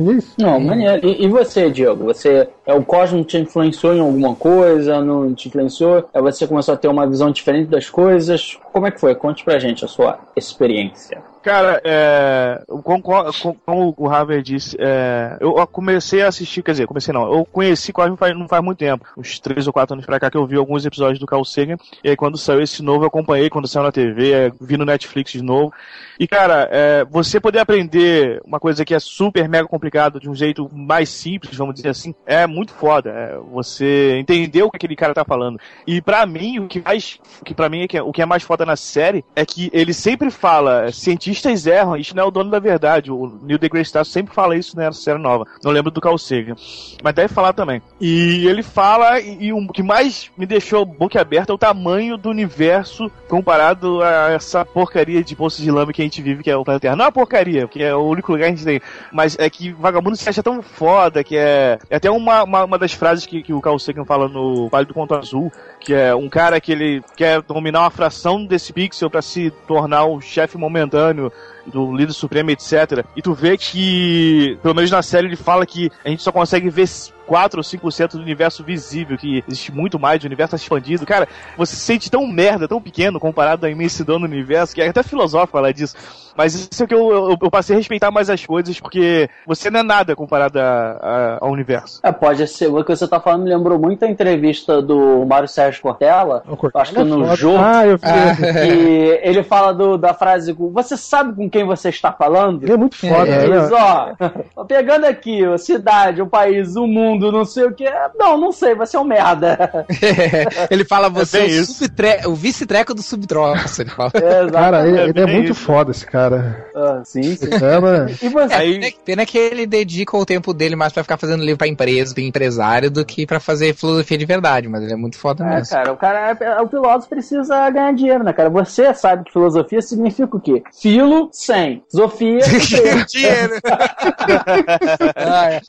É isso? Não, maneiro. E, e, você, Diego? Você é o Cosmo te influenciou em alguma coisa? Não te influenciou? É você começou a ter uma visão diferente das coisas? Como é que foi? Conte pra gente a sua experiência. Cara, é, como, como, o Harvey disse, é, eu comecei a assistir, quer dizer, comecei não, eu conheci Cosmo faz, não faz muito tempo, uns 3 ou 4 anos pra cá que eu vi alguns episódios do Carl Sagan, e aí quando saiu esse novo eu acompanhei, quando saiu na TV, é, vi no Netflix de novo, e cara, é, você poder aprender uma coisa que é super mega complicada de um jeito mais simples, vamos dizer assim, é muito foda, é, você entender o que aquele cara tá falando, e pra mim, o que mais, que pra mim é que, o que é mais foda na série, é que ele sempre fala, cientista cientistas erram, isso não é o dono da verdade. O Neil deGrasse Tyson sempre fala isso nessa série nova. Não lembro do Carl Sagan, mas deve falar também. E ele fala, e, e o que mais me deixou boquiaberta é o tamanho do universo comparado a essa porcaria de poço de lama que a gente vive, que é o planeta Terra. Não é uma porcaria, porque é o único lugar que a gente tem, mas é que Vagabundo se acha tão foda, que é, é até uma, uma, uma das frases que, que o Carl Sagan fala no Vale do Conto Azul, que é um cara que ele quer dominar uma fração desse pixel para se tornar o chefe momentâneo outro do líder supremo, etc. E tu vê que, pelo menos na série, ele fala que a gente só consegue ver 4 ou 5% do universo visível, que existe muito mais, o universo tá expandido. Cara, você se sente tão merda, tão pequeno comparado à imensidão do universo, que é até filosófico falar disso. Mas isso é que eu, eu, eu, passei a respeitar mais as coisas, porque você não é nada comparado a, a, ao universo. É, pode ser. O que você tá falando me lembrou muito a entrevista do Mário Sérgio Cortella. acho que é no jogo. Ah, eu vi. Que ele fala do, da frase: Você sabe com quem você está falando? Ele é muito foda, é, né? Diz, ó, pegando aqui, a cidade, o país, o mundo mundo, não sei o que. Não, não sei, vai ser um merda. ele fala, você é, é o, o vice-treco do subtroço. Ele fala. É, cara, ele, ele é, muito isso. foda, esse cara. Ah, sim, sim. É, mano. E você? Aí... Pena que ele dedica o tempo dele mais pra ficar fazendo livro pra empresa, pra empresário, do que pra fazer filosofia de verdade, mas ele é muito foda é, mesmo. cara, o cara, é, o filósofo precisa ganhar dinheiro, né, cara? Você sabe que filosofia significa o quê? Filo, sem. Sofia, dinheiro.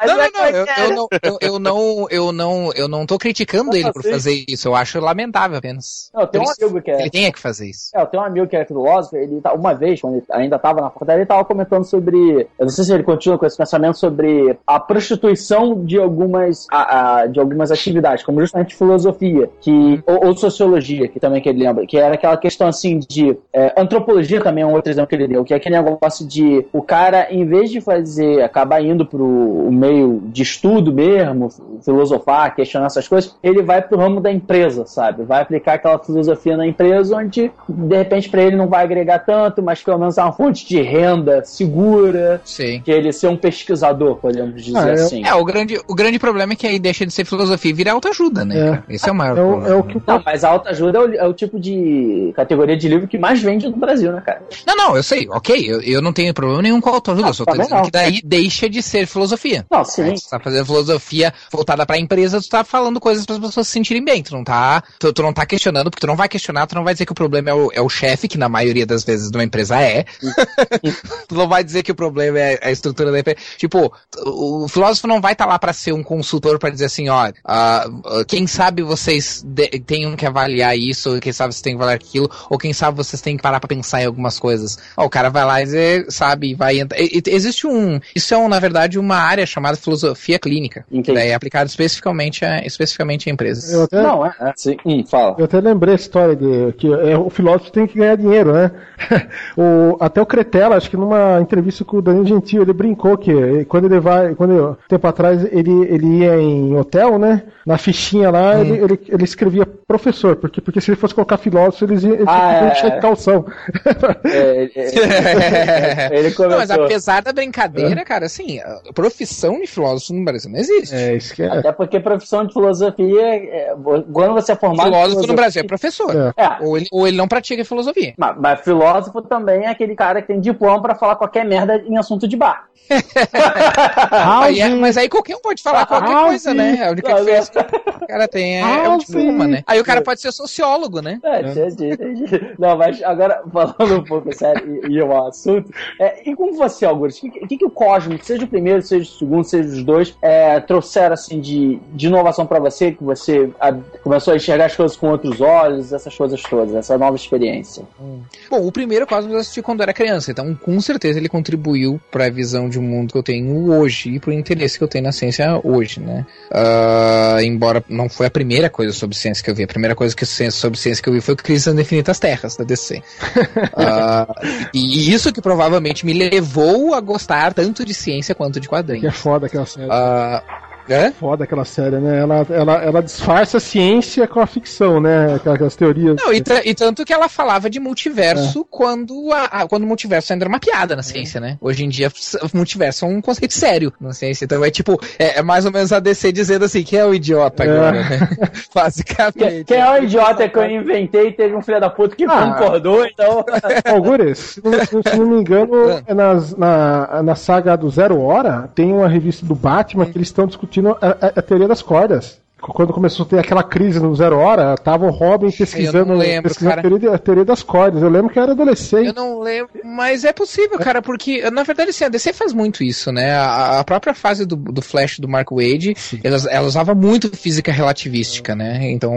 não, não, não, eu, eu, não, eu, eu, não, eu não, eu não tô criticando ele por fazer isso. Eu acho lamentável apenas. Não, tem um amigo que é... Ele tem que fazer isso. É, eu tenho um amigo que é filósofo, ele tá, uma vez, quando ele ainda estava na faculdade, ele estava comentando sobre. Eu não sei se ele continua com esse pensamento sobre a prostituição de algumas, a, a, de algumas atividades, como justamente filosofia, que, uhum. ou, ou, sociologia, que também que ele lembra, que era aquela questão assim de. É, antropologia também é um outro exemplo que ele deu, que é aquele negócio de o cara, em vez de fazer, acabar indo pro meio de estudo mesmo, filosofar, questionar essas coisas, ele vai pro ramo da empresa, sabe? Vai aplicar aquela filosofia na empresa onde, de repente, para ele não vai agregar tanto, mas pelo menos é uma fonte de renda segura. Sim. Que ele ser um pesquisador, podemos dizer ah, é, assim. É, o grande, o grande problema é que aí deixa de ser filosofia e vira autoajuda, né? É. Esse é o maior é o, problema. É o que... Não, mas a autoajuda é o, é o tipo de categoria de livro que mais vende no Brasil, né, cara? Não, não, eu sei, ok, eu, eu não tenho problema nenhum com autoajuda, ah, só tô dizendo não. que daí deixa de ser filosofia. Não, sim. Você tá fazendo filosofia voltada pra empresa, tu tá falando coisas para as pessoas se sentirem bem. Tu não tá, tu, tu, não tá questionando, porque tu não vai questionar, tu não vai dizer que o problema é o, é o chefe, que na maioria das vezes de uma empresa é. tu não vai dizer que o problema é a estrutura da empresa. Tipo, o, o filósofo não vai estar tá lá para ser um consultor para dizer assim, ó, uh, quem sabe vocês de, tenham que avaliar isso, quem sabe vocês têm que avaliar aquilo, ou quem sabe vocês têm que parar para pensar em algumas coisas. Ó, o cara vai lá dizer, sabe, vai entrar. Existe um, isso é um, na verdade uma área chamada filosofia clínica. Entendi. Daí é aplicado especificamente a, especificamente a empresas. Até, não, é, é sim. Hum, fala. Eu até lembrei a história de que é, o filósofo tem que ganhar dinheiro, né? o, até o Cretella, acho que numa entrevista com o Danilo Gentil, ele brincou que quando ele vai, quando tempo atrás ele, ele ia em hotel, né? Na fichinha lá, hum. ele, ele, ele, escrevia professor, porque, porque se ele fosse colocar filósofo, eles iam ah, é, de calção. É, é, ele começou. Não, mas apesar da brincadeira, cara, assim, a profissão de filósofo no Brasil não existe. É, isso que é. Até porque profissão de filosofia, é, quando você é formado. Filósofo no Brasil é professor. É. Ou, ele, ou ele não pratica filosofia. Mas, mas filósofo também é aquele cara que tem diploma para falar qualquer merda em assunto de bar. aí é, mas aí qualquer um pode falar qualquer coisa, né? A única diferença que o cara tem é, é o diploma, né? Aí o cara pode ser sociólogo, né? É, entendi, entendi. Não, mas agora, falando um pouco sério e, e o assunto, é, e com você, Augusto, o que, que, que, o Cosmo, seja o primeiro, seja o segundo, seja os dois, é, trouxeram assim de, de inovação para você, que você a, começou a enxergar as coisas com outros olhos, essas coisas todas, essa nova experiência? Hum. Bom, o primeiro Cosmos eu assisti quando era criança, então com certeza ele contribuiu para a visão de mundo que eu tenho hoje e para o interesse que eu tenho na ciência hoje, né? Uh, embora não foi a primeira coisa sobre ciência que eu vi, a primeira coisa que sobre ciência que eu vi foi Crise das Infinitas Terras, da DC. uh, ah, e isso que provavelmente me levou a gostar tanto de ciência quanto de quadrinhos. Que é foda aquela série. Uh, é? Foda aquela série, né? Ela, ela, ela disfarça a ciência com a ficção, né? Aquelas teorias. Não, e, e tanto que ela falava de multiverso é. quando, a, a, quando o multiverso ainda era uma piada na ciência, né? Hoje em dia, o multiverso é um conceito sério na ciência. Então é tipo, é, é mais ou menos a DC dizendo assim: quem é o idiota é. agora, né? Basicamente. Quem, é o idiota que eu inventei e teve um filho da puta que ah. concordou, então. Algures, se, se não me engano, ah. é nas, na, na saga do Zero Hora, tem uma revista do Batman que eles estão discutindo discutindo a, a, a teoria das cordas quando começou a ter aquela crise no Zero Hora, tava o Robin pesquisando, lembro, pesquisando a, teoria, a, teoria, das cordas. Eu lembro que era adolescente. Eu não lembro, mas é possível, cara, porque na verdade assim, a DC faz muito isso, né? A, a própria fase do, do Flash do Mark Wade, ela, ela, usava muito física relativística, né? Então,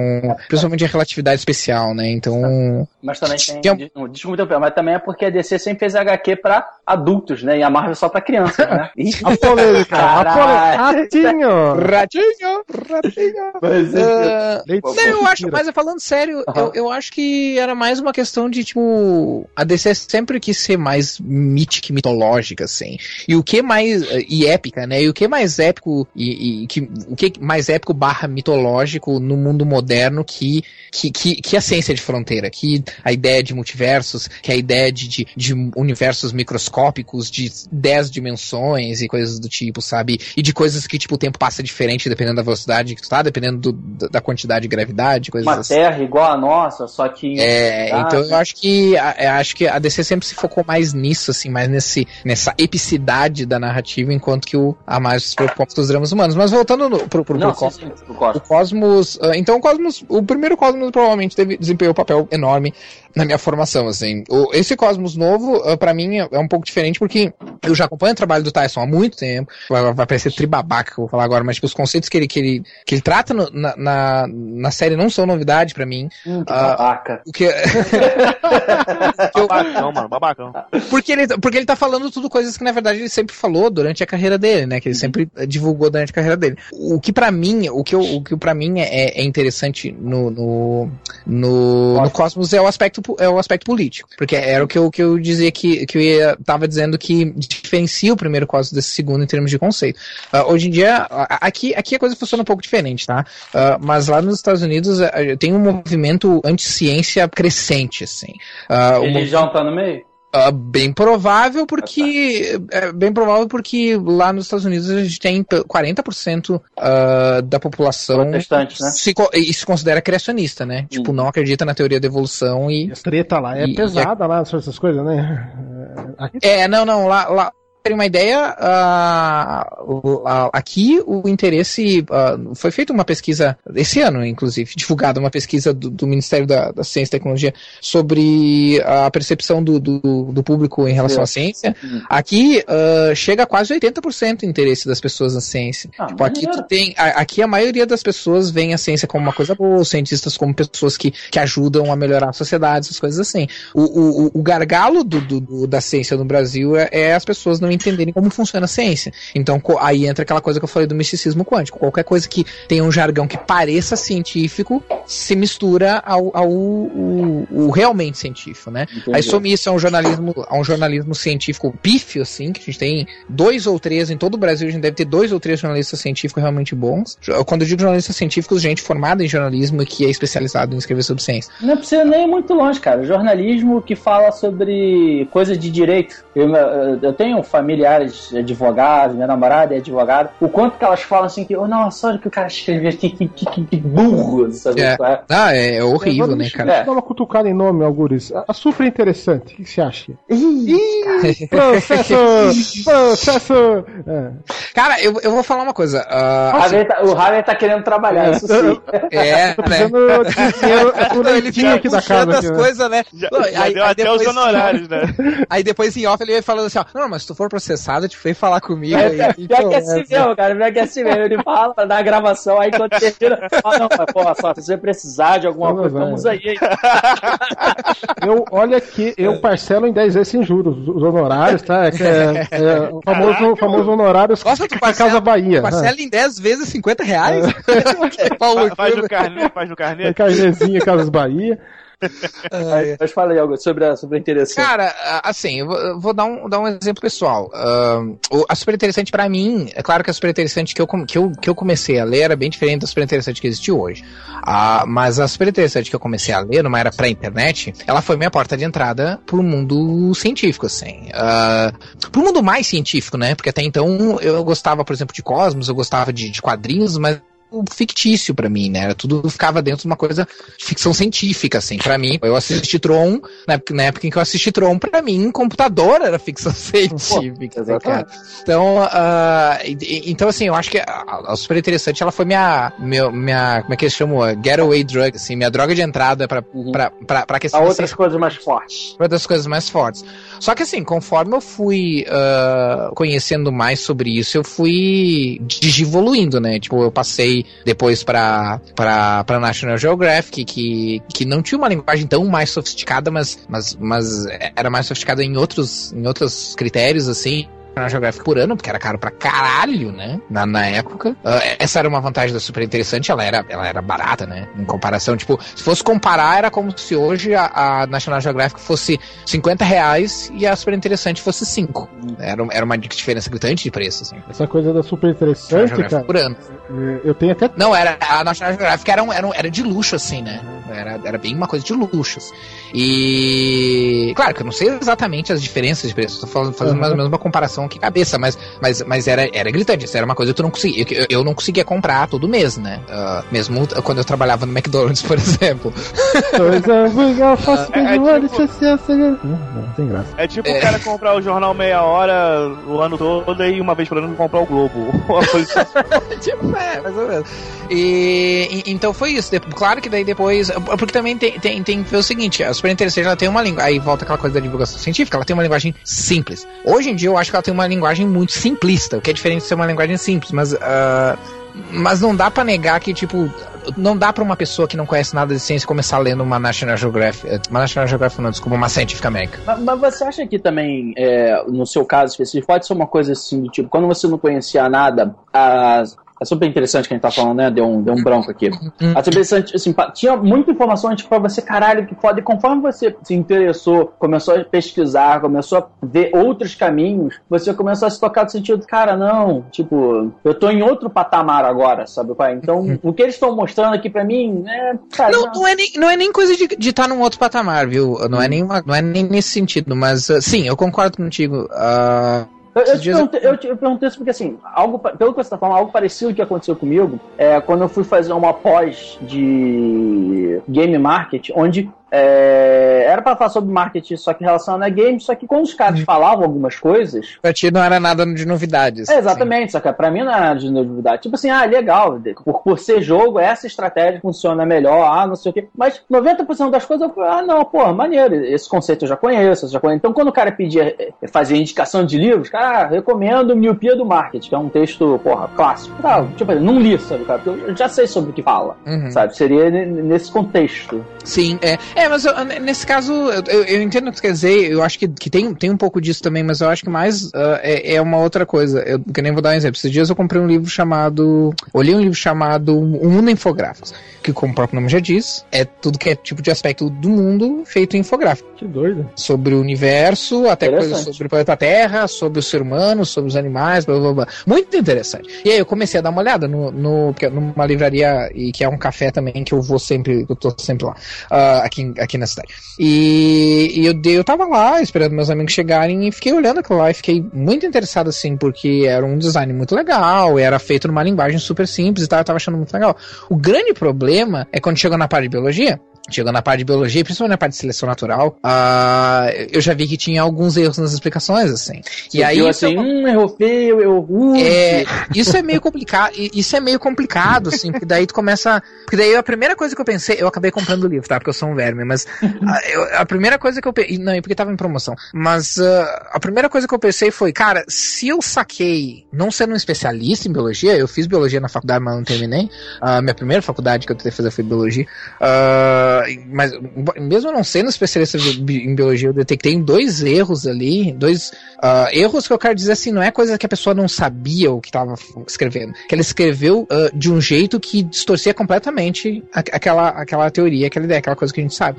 principalmente a relatividade especial, né? Então. Mas também tem. Desculpa, mas também é porque a DC sempre fez HQ pra adultos, né? E a Marvel só pra criança, né? a polêmica, a polêmica. Ratinho! Ratinho! Ratinho! Mas, uh, não, eu acho, mas falando sério, uhum. eu, eu acho que era mais uma questão de, tipo, a DC sempre quis ser mais mítica e mitológica, assim. E o que mais. E épica, né? E o que mais épico e, e que, o que mais épico barra mitológico no mundo moderno que, que, que, que a ciência de fronteira, que a ideia de multiversos, que a ideia de, de, de universos microscópicos de 10 dimensões e coisas do tipo, sabe? E de coisas que, tipo, o tempo passa diferente dependendo da velocidade que tu tá dependendo do, da quantidade de gravidade, coisas Uma assim. terra igual a nossa, só que. É, ah, então eu acho que eu acho que a DC sempre se focou mais nisso, assim, mais nesse, nessa epicidade da narrativa, enquanto que o, a mais se preocupou com os dramas humanos. Mas voltando no, pro, pro, Não, pro, sim, sim, pro Cosmos. O Cosmos. Uh, então o Cosmos. O primeiro Cosmos provavelmente teve, desempenhou um papel enorme na minha formação, assim. O, esse Cosmos novo, uh, para mim, é, é, um pouco diferente porque eu já acompanho o trabalho do Tyson há muito tempo. Vai, vai parecer tribabaca que eu vou falar agora, mas tipo, os conceitos que ele, que ele, que ele trata no, na, na, na, série não são novidade para mim. Hum, que uh, babaca. O que... babacão, mano, babacão. Porque ele, porque ele tá falando tudo coisas que na verdade ele sempre falou durante a carreira dele, né? Que ele uhum. sempre divulgou durante a carreira dele. O que para mim, o que, eu, o que para mim é, é interessante no, no, no, no Cosmos é o aspecto é o aspecto político. Porque era o que eu, que eu dizia que, que eu ia, tava dizendo que diferencia o primeiro Cosmos desse segundo em termos de conceito. Uh, hoje em dia, aqui, aqui a coisa funciona um pouco diferente, tá? Uh, mas lá nos Estados Unidos uh, tem um movimento anti-ciência crescente, assim. Uh, Ele já tá no meio? Uh, bem provável porque é bem provável porque lá nos Estados Unidos a gente tem 40% uh, da população Protestante, né? se, e se considera criacionista, né? Hum. Tipo, não acredita na teoria da evolução e. A treta lá é e, pesada e, lá, essas coisas, né? Aqui... É, não, não, lá, lá, terem uma ideia, uh, uh, aqui o interesse. Uh, foi feita uma pesquisa, esse ano, inclusive, divulgada uma pesquisa do, do Ministério da, da, Ciência e Tecnologia sobre a percepção do, do, do público em relação Sim. à ciência. Aqui chega a quase 80% o interesse das pessoas na ciência. Ah, tipo, aqui, tu tem, a, aqui a maioria das pessoas vê a ciência como uma coisa boa, os cientistas como pessoas que, que ajudam a melhorar a sociedade, essas coisas assim. O, o, o gargalo do, do, da ciência no Brasil é, é as pessoas não entenderem como funciona a ciência. Então aí entra aquela coisa que eu falei do misticismo quântico. Qualquer coisa que tenha um jargão que pareça científico se mistura ao, ao o, o realmente científico, né? Entendi. Aí some isso a um jornalismo, a um jornalismo científico pífio, assim, que a gente tem dois ou três, em todo o Brasil a gente deve ter dois ou três jornalistas científicos realmente bons. Quando eu digo jornalistas científicos, gente formada em jornalismo e que é especializado em escrever sobre ciência. Não precisa nem ir muito longe, cara. Jornalismo que fala sobre coisas de direito. Eu, eu tenho familiares advogados, minha namorada é advogada. O quanto que elas falam assim que, oh, nossa, olha o que o cara escreveu, que, que, que, que burro, sabe? É. é. Ah, é, é horrível, né, cara? É. Dá uma cutucada em nome, Algures. A, a super interessante, o que você acha? Ih, processo! processo! É. Cara, eu, eu vou falar uma coisa. Uh, tá, o Harvey tá querendo trabalhar, isso sim. É, Tô né? ele fica aqui da casa. As coisas, né? Já, já aí, deu aí até depois, os honorários, né? Aí depois em off ele vai falando assim, ó, não, mas se tu for processado, te vem falar comigo. É, aí, então, que é assim mesmo, cara, pior que é assim mesmo. Ele fala na gravação, aí quando termina, fala, não, mas pô, só, se você precisar de alguma coisa, vamos aí. Eu, olha que eu parcelo em 10 vezes sem juros os honorários, tá? É, é, é o famoso, famoso honorários Nossa, tu parcela, Casa Bahia. Parcela né? em 10 vezes 50 reais? É. Paulo, faz no carnê, faz no carnê. Carnezinho Casas Bahia. Mas falei algo sobre a, a interessante. Cara, assim, eu vou, eu vou dar, um, dar um exemplo pessoal. Uh, a Super Interessante para mim, é claro que a Super Interessante que eu, que, eu, que eu comecei a ler era bem diferente da Super Interessante que existe hoje. Uh, mas a Super Interessante que eu comecei a ler, numa era pré-internet, ela foi minha porta de entrada pro mundo científico, assim. Uh, pro mundo mais científico, né? Porque até então eu gostava, por exemplo, de Cosmos, eu gostava de, de quadrinhos, mas fictício para mim, né? Tudo ficava dentro de uma coisa de ficção científica, assim. Para mim, eu assisti Tron, na época, na época em que eu assisti Tron, para mim, computador era ficção científica, Pô, cara. Então, uh, então, assim, eu acho que a, a, super interessante, ela foi minha, minha, minha, como é que eles chamam? Getaway drug, assim, minha droga de entrada pra, uhum. pra, pra, pra questão... Pra outras assim, coisas mais fortes. Pra outras coisas mais fortes. Só que, assim, conforme eu fui uh, conhecendo mais sobre isso, eu fui digivoluindo, né? Tipo, eu passei depois para para National Geographic, que, que não tinha uma linguagem tão mais sofisticada, mas, mas, mas era mais sofisticada em outros, em outros critérios, assim. National Geographic por ano, porque era caro pra caralho, né? Na, na época. Uh, essa era uma vantagem da super interessante, ela era, ela era barata, né? Em comparação, tipo, se fosse comparar, era como se hoje a, a National Geographic fosse 50 reais e a super interessante fosse 5. Era, era uma diferença gritante de preço, assim. Essa coisa da super interessante, cara. Por ano. Eu tenho até. Não, era, a National Geographic era, um, era, um, era de luxo, assim, né? Era, era bem uma coisa de luxo. Assim. E. Claro que eu não sei exatamente as diferenças de preço, tô falando, fazendo uhum. mais ou menos uma comparação que cabeça, mas, mas, mas era, era gritante. Isso era uma coisa que eu não conseguia. Eu, eu não conseguia comprar todo mês, né? Uh, mesmo quando eu trabalhava no McDonald's, por exemplo. Pois é, eu faço é, é tipo, não, tem graça. É tipo é. o cara comprar o jornal meia hora o ano todo e uma vez por ano comprar o Globo. tipo, é, mais ou menos. E, e, então foi isso. Claro que daí depois. Porque também tem, tem, tem que ver o seguinte: a Super Interessante ela tem uma linguagem. Aí volta aquela coisa da divulgação científica, ela tem uma linguagem simples. Hoje em dia eu acho que ela tem uma linguagem muito simplista, o que é diferente de ser uma linguagem simples, mas. Uh, mas não dá para negar que, tipo, não dá para uma pessoa que não conhece nada de ciência começar lendo uma National Geographic, eh, uma National Geographic não, desculpa, uma Scientific American. Mas, mas você acha que também, é, no seu caso específico, pode ser uma coisa assim, do tipo, quando você não conhecia nada, as, é super interessante que a gente tá falando, né? Deu um, deu um branco aqui. Uhum. É super interessante, assim, tinha muita informação tipo, pra você, caralho, que pode. Conforme você se interessou, começou a pesquisar, começou a ver outros caminhos, você começou a se tocar no sentido, cara, não, tipo, eu tô em outro patamar agora, sabe, pai? Então, uhum. o que eles estão mostrando aqui pra mim, é. Cara, não, não, não, é nem, não é nem coisa de estar tá num outro patamar, viu? Não é nem, uma, não é nem nesse sentido, mas uh, sim, eu concordo contigo. Uh eu, eu, te perguntei, eu, te, eu perguntei isso porque, assim, algo, pelo que você está falando, algo parecido que aconteceu comigo é quando eu fui fazer uma pós de game market, onde é, era para falar sobre marketing, só que relacionado a games, só que quando os caras uhum. falavam algumas coisas. Pra ti não era nada de novidades. É, exatamente, assim. só que pra mim não era de novidade. Tipo assim, ah, legal, por, por ser jogo, essa estratégia funciona melhor, ah, não sei o quê. Mas 90% das coisas eu falei, ah, não, pô, maneiro, esse conceito eu já conheço, eu já conheço. Então quando o cara pedia, eh, fazer indicação de livros, cara, ah, recomendo Miopia do Marketing, que é um texto, porra, clássico. Tá, tipo, não li, sabe, cara, porque eu já sei sobre o que fala, uhum. sabe? Seria nesse contexto. Sim, é. É, mas eu, nesse caso, eu, eu, entendo o que você quer dizer, eu acho que, que tem, tem um pouco disso também, mas eu acho que mais uh, é, é, uma outra coisa. Eu que nem vou dar um exemplo. Esses dias eu comprei um livro chamado. Olhei um livro chamado O Mundo Infográficos, que, como o próprio nome já diz, é tudo que é tipo de aspecto do mundo feito em infográfico. Que doido. Sobre o universo, até coisas sobre o planeta Terra, sobre o ser humano, sobre os animais, blá blá blá. Muito interessante. E aí eu comecei a dar uma olhada no, no, numa livraria, e que é um café também, que eu vou sempre, eu tô sempre lá, uh, aqui, aqui na cidade. E, e eu, eu tava lá esperando meus amigos chegarem e fiquei olhando aquilo lá e fiquei muito interessado assim, porque era um design muito legal, era feito numa linguagem super simples e tal, eu tava achando muito legal. O grande problema é quando chegou na parte de biologia, Chegando na parte de biologia, principalmente na parte de seleção natural, uh, eu já vi que tinha alguns erros nas explicações, assim. Você e aí. assim, isso, hum, errou feio, eu. Uh, é, isso é meio complicado. Isso é meio complicado, assim, porque daí tu começa. Porque daí a primeira coisa que eu pensei, eu acabei comprando o livro, tá? Porque eu sou um verme, mas a, eu, a primeira coisa que eu pensei. Não, porque tava em promoção. Mas uh, a primeira coisa que eu pensei foi, cara, se eu saquei, não sendo um especialista em biologia, eu fiz biologia na faculdade, mas não terminei. A uh, minha primeira faculdade que eu tentei fazer foi biologia. Uh, mas mesmo não sendo especialista em biologia, eu detectei dois erros ali, dois uh, erros que eu quero dizer assim, não é coisa que a pessoa não sabia o que estava escrevendo, que ela escreveu uh, de um jeito que distorcia completamente aquela, aquela teoria, aquela ideia, aquela coisa que a gente sabe.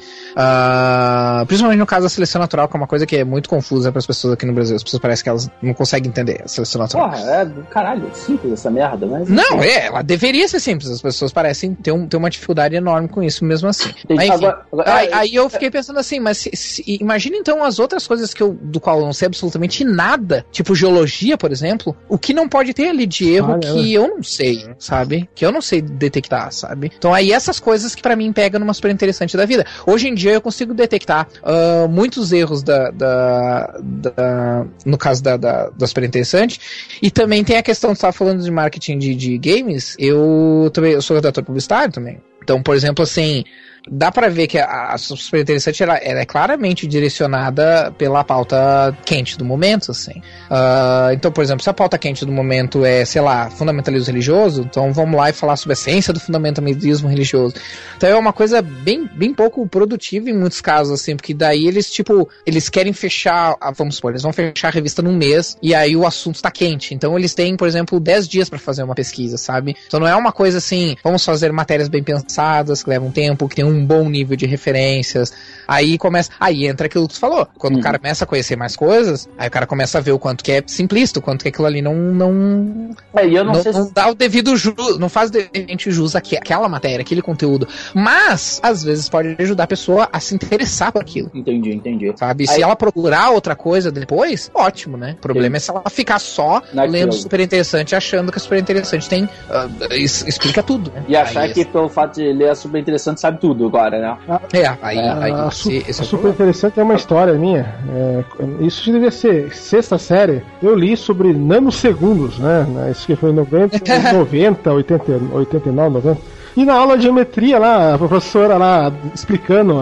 Principalmente no caso da seleção natural, que é uma coisa que é muito confusa para as pessoas aqui no Brasil. As pessoas parecem que elas não conseguem entender a seleção natural. Porra, é do caralho, simples essa merda, mas. Não, é, ela deveria ser simples. As pessoas parecem ter, um, ter uma dificuldade enorme com isso mesmo assim. Mas, agora, agora, aí, aí, eu fiquei pensando assim, mas se, se, imagina então as outras coisas que eu, do qual eu não sei absolutamente nada, tipo geologia, por exemplo, o que não pode ter ali de erro ah, que eu não sei, sabe? Que eu não sei detectar, sabe? Então aí essas coisas que para mim pegam numa super interessante da vida. Hoje em dia eu consigo detectar uh, muitos erros da, da, da, no caso da, da, da super interessante e também tem a questão, você estava falando de marketing de, de games, eu também eu sou redator publicitário também. Então, por exemplo, assim, dá para ver que a, a super interessante ela, ela, é claramente direcionada pela pauta quente do momento, assim. Uh, então, por exemplo, se a pauta quente do momento é, sei lá, fundamentalismo religioso, então vamos lá e falar sobre a essência do fundamentalismo religioso. Então é uma coisa bem, bem pouco produtiva em muitos casos, assim, porque daí eles, tipo, eles querem fechar, vamos supor, eles vão fechar a revista num mês e aí o assunto está quente. Então eles têm, por exemplo, 10 dias para fazer uma pesquisa, sabe? Então não é uma coisa assim, vamos fazer matérias bem pensadas, que levam tempo, que tem um bom nível de referências. Aí começa. Aí entra aquilo que tu falou. Quando uhum. o cara começa a conhecer mais coisas, aí o cara começa a ver o quanto que é simplista, o quanto que aquilo ali não. não é, eu não, não, não dá o devido jus, não faz devidamente jus aquela matéria, aquele conteúdo. Mas, às vezes, pode ajudar a pessoa a se interessar por aquilo. Entendi, entendi. Sabe? Aí... Se ela procurar outra coisa depois, ótimo, né? O problema Sim. é se ela ficar só Naquilo. lendo super interessante, achando que a super interessante tem. Uh, explica tudo, né? E achar aí, que pelo fato de ler a super interessante sabe tudo agora, né? É, aí, é, aí a, esse, esse é super interessante é uma história minha. É, isso devia ser sexta série. Eu li sobre nanosegundos, né? Isso que foi em 90, 90 80, 89, 90. E na aula de geometria lá, a professora lá explicando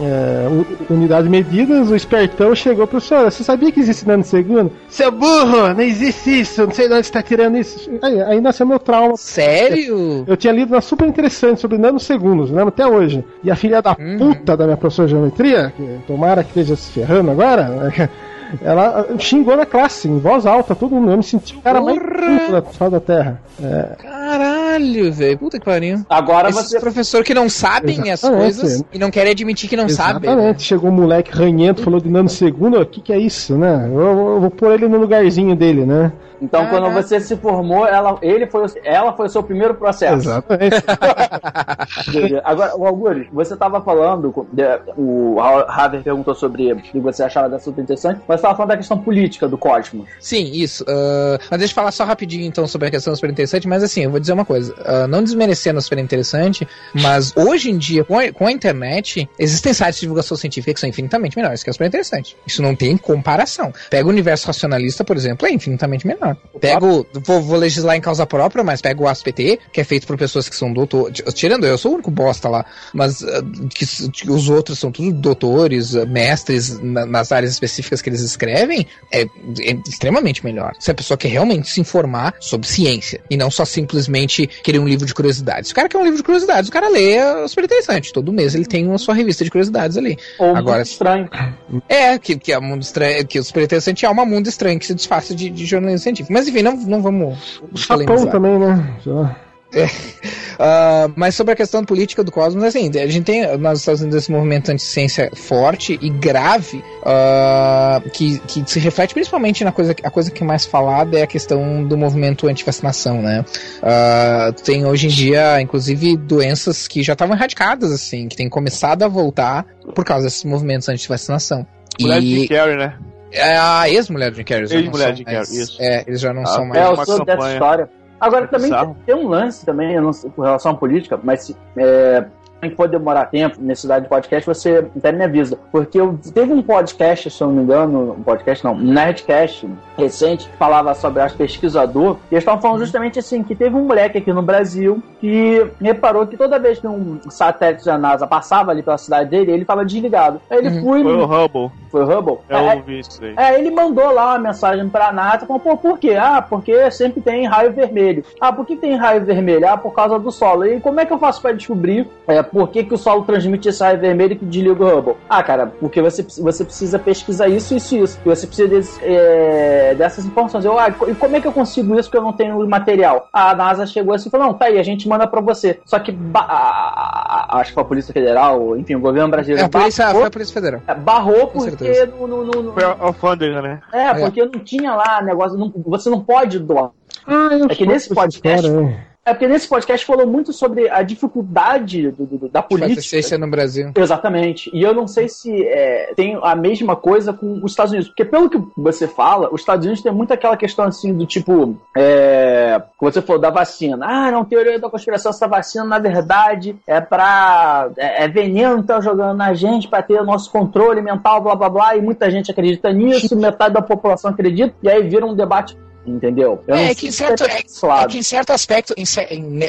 é, unidade de medidas, o espertão chegou, professora, você sabia que existe nanosegundo? Seu burro, não existe isso, não sei de onde você está tirando isso. Aí, aí nasceu meu trauma. Sério? Eu, eu tinha lido uma super interessante sobre nanosegundos, lembro até hoje. E a filha da uhum. puta da minha professora de geometria, que tomara que esteja se ferrando agora, né? ela xingou na classe, em voz alta, todo mundo. Eu me senti o cara mais puto da Terra. É. Caralho, velho. Puta que pariu. Agora Esses você. professor que não sabem Exatamente. as coisas e não querem admitir que não sabem. Exatamente. Né? Chegou um moleque ranhento, falou de nanosegundo. O que, que é isso, né? Eu, eu, vou pôr ele no lugarzinho dele, né? Então, Caraca. quando você se formou, ela, ele foi, ela foi o seu primeiro processo. Exatamente. Agora, o Augusto, você estava falando, o Haver perguntou sobre o que você achava da super interessante, mas estava falando da questão política do cosmos. Sim, isso. Uh, mas deixa eu falar só rapidinho, então, sobre a questão super interessante, mas assim, eu vou dizer uma coisa, uh, não desmerecendo a super interessante, mas hoje em dia, com a, com a, internet, existem sites de divulgação científica que são infinitamente melhores que a super interessante. Isso não tem comparação. Pega o universo racionalista, por exemplo, é infinitamente menor Pego, vou, vou, legislar em causa própria, mas pego o ASPT, que é feito por pessoas que são doutores. Tirando eu, eu sou o único bosta lá, mas uh, que, que, os outros são tudo doutores, uh, mestres na, nas áreas específicas que eles escrevem, é, é, extremamente melhor. Se a pessoa quer realmente se informar sobre ciência e não só simplesmente querer um livro de curiosidades. O cara quer um livro de curiosidades, o cara lê é super interessante. Todo mês ele tem uma sua revista de curiosidades ali. Ou Agora, Mundo Estranho. É, que, que, é mundo estranho, que o super interessante é uma mundo estranho que se desfaça de, de jornalismo científico. Mas enfim, não, não vamos. O Japão também, né? Já. É. Uh, mas sobre a questão política do cosmos, assim, a gente tem nos Estados Unidos esse movimento anti-ciência forte e grave uh, que, que se reflete principalmente na coisa, a coisa que é mais falada é a questão do movimento anti-vacinação, né? Uh, tem hoje em dia, inclusive, doenças que já estavam erradicadas, assim, que têm começado a voltar por causa desses movimentos anti-vacinação. Mulher e... de Carey, né? É a ex-mulher de Carey. Ex-mulher de Carey, isso. É, eles já não ah, são mais. É, eu sou dessa história. Agora é também tem, tem, um lance também, eu não sei, com relação à política, mas é, que for demorar tempo nesse cidade de podcast, você até me avisa. Porque eu, teve um podcast, se eu não me engano, um podcast não, um Nerdcast recente, que falava sobre as pesquisador, e eles estavam falando justamente assim, que teve um moleque aqui no Brasil que reparou que toda vez que um satélite da NASA passava ali pela cidade dele, ele estava desligado. Aí ele uhum. foi... Foi o Hubble. Foi o Hubble? Eu é, ouvi isso aí. É, ele mandou lá uma mensagem pra NASA, falou, pô, por quê? Ah, porque sempre tem raio vermelho. Ah, por que tem raio vermelho? Ah, por causa do solo. E como é que eu faço para descobrir é, por que, que o solo transmite esse raio vermelho que desliga o Hubble? Ah, cara, porque você, você precisa pesquisar isso, isso e isso. Você precisa desse, é, dessas informações. Eu, ah, e como é que eu consigo isso que eu não tenho material? Ah, a NASA chegou assim e falou, não, tá aí, a gente manda pra você. Só que, acho que foi a Polícia Federal, enfim, o governo brasileiro... É, a polícia, barrou, foi a Polícia Federal. É, barrou porque no, no, no, Foi a alfândega, né? É, é, porque não tinha lá negócio, não, você não pode doar. Ah, eu é que nesse podcast... Cara, é porque nesse podcast falou muito sobre a dificuldade do, do, da política. Ciência no Brasil. Exatamente. E eu não sei se é, tem a mesma coisa com os Estados Unidos. Porque pelo que você fala, os Estados Unidos tem muito aquela questão assim do tipo. É, você falou da vacina. Ah, não, teoria da conspiração, essa vacina, na verdade, é pra. É, é veneno que tá jogando na gente para ter o nosso controle mental, blá blá blá. E muita gente acredita nisso, metade da população acredita. E aí vira um debate entendeu? é que, em certo, é, é, que em certo aspecto, em,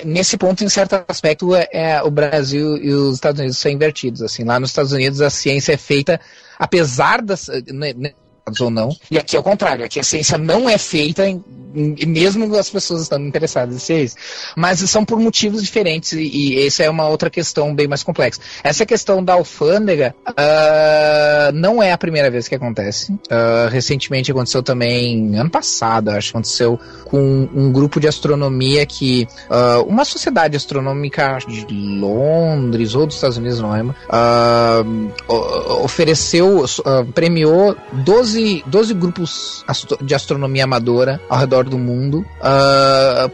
nesse ponto, em certo aspecto, é, é, o Brasil e os Estados Unidos são invertidos. Assim, lá nos Estados Unidos a ciência é feita, apesar das. Né ou não. E aqui é o contrário, aqui a ciência não é feita em, mesmo as pessoas estando interessadas em ciência. Mas são por motivos diferentes e, e essa é uma outra questão bem mais complexa. Essa questão da alfândega uh, não é a primeira vez que acontece. Uh, recentemente aconteceu também, ano passado, acho, aconteceu com um grupo de astronomia que uh, uma sociedade astronômica de Londres ou dos Estados Unidos, não lembro, ofereceu, premiou 12, 12 grupos de astronomia amadora ao redor do mundo uh, ah,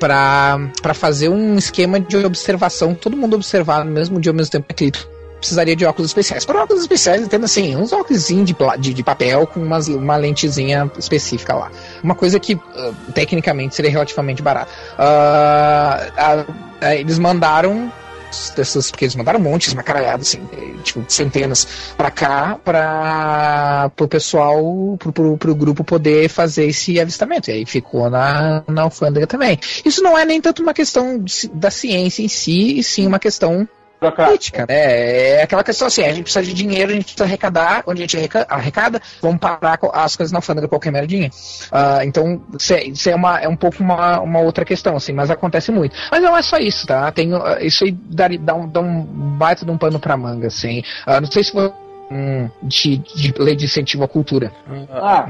para fazer um esquema de observação, todo mundo observar no mesmo dia ao mesmo tempo que precisaria de óculos especiais. Para óculos especiais, entendo assim, uns óculos de, de, de, papel com umas, uma lentezinha específica lá. Uma coisa que uh, tecnicamente seria relativamente barata. Uh, uh, eles mandaram dessas, porque eles mandaram montes, uma caralhada, assim, tipo, centenas pra cá, pra pro pessoal, pro, pro, pro, grupo poder fazer esse avistamento. E aí ficou na, na alfândega também. Isso não é nem tanto uma questão da ciência em si, e sim uma questão política, né? É aquela questão assim, a gente precisa de dinheiro, a gente precisa arrecadar, onde a gente arrecada, vamos parar as coisas na alfândega qualquer merdinha. Uh, então, isso é, uma, é um pouco uma, uma outra questão, assim, mas acontece muito. Mas não é só isso, tá? Tem, uh, isso aí dá, dá, um, dá um baita de um pano pra manga, assim. Uh, não sei se você Hum, de, de, lei de incentivo à cultura. Ah,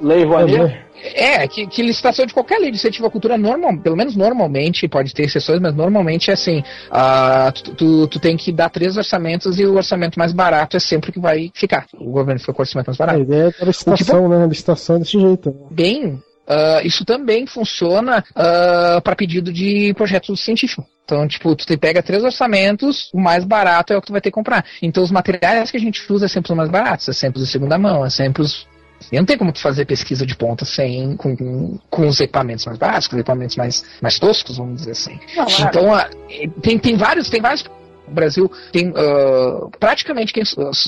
lei Rouanet? É, que, que, licitação de qualquer lei de incentivo à cultura, normal, pelo menos normalmente, pode ter exceções, mas normalmente é assim: uh, tu, tu, tu, tem que dar três orçamentos e o orçamento mais barato é sempre que vai ficar. O governo fica com o orçamento mais barato. A ideia é a licitação, tipo, né? licitação desse jeito. Né? Bem, Uh, isso também funciona uh, para pedido de projetos científicos. Então, tipo, tu pega três orçamentos, o mais barato é o que tu vai ter que comprar. Então, os materiais que a gente usa é sempre os mais baratos, é sempre os de segunda mão, é sempre os. E não tem como tu fazer pesquisa de ponta sem com, com, com os equipamentos mais básicos, equipamentos mais, mais toscos, vamos dizer assim. Não, então, uh, tem, tem vários, tem vários O Brasil tem uh, praticamente quem,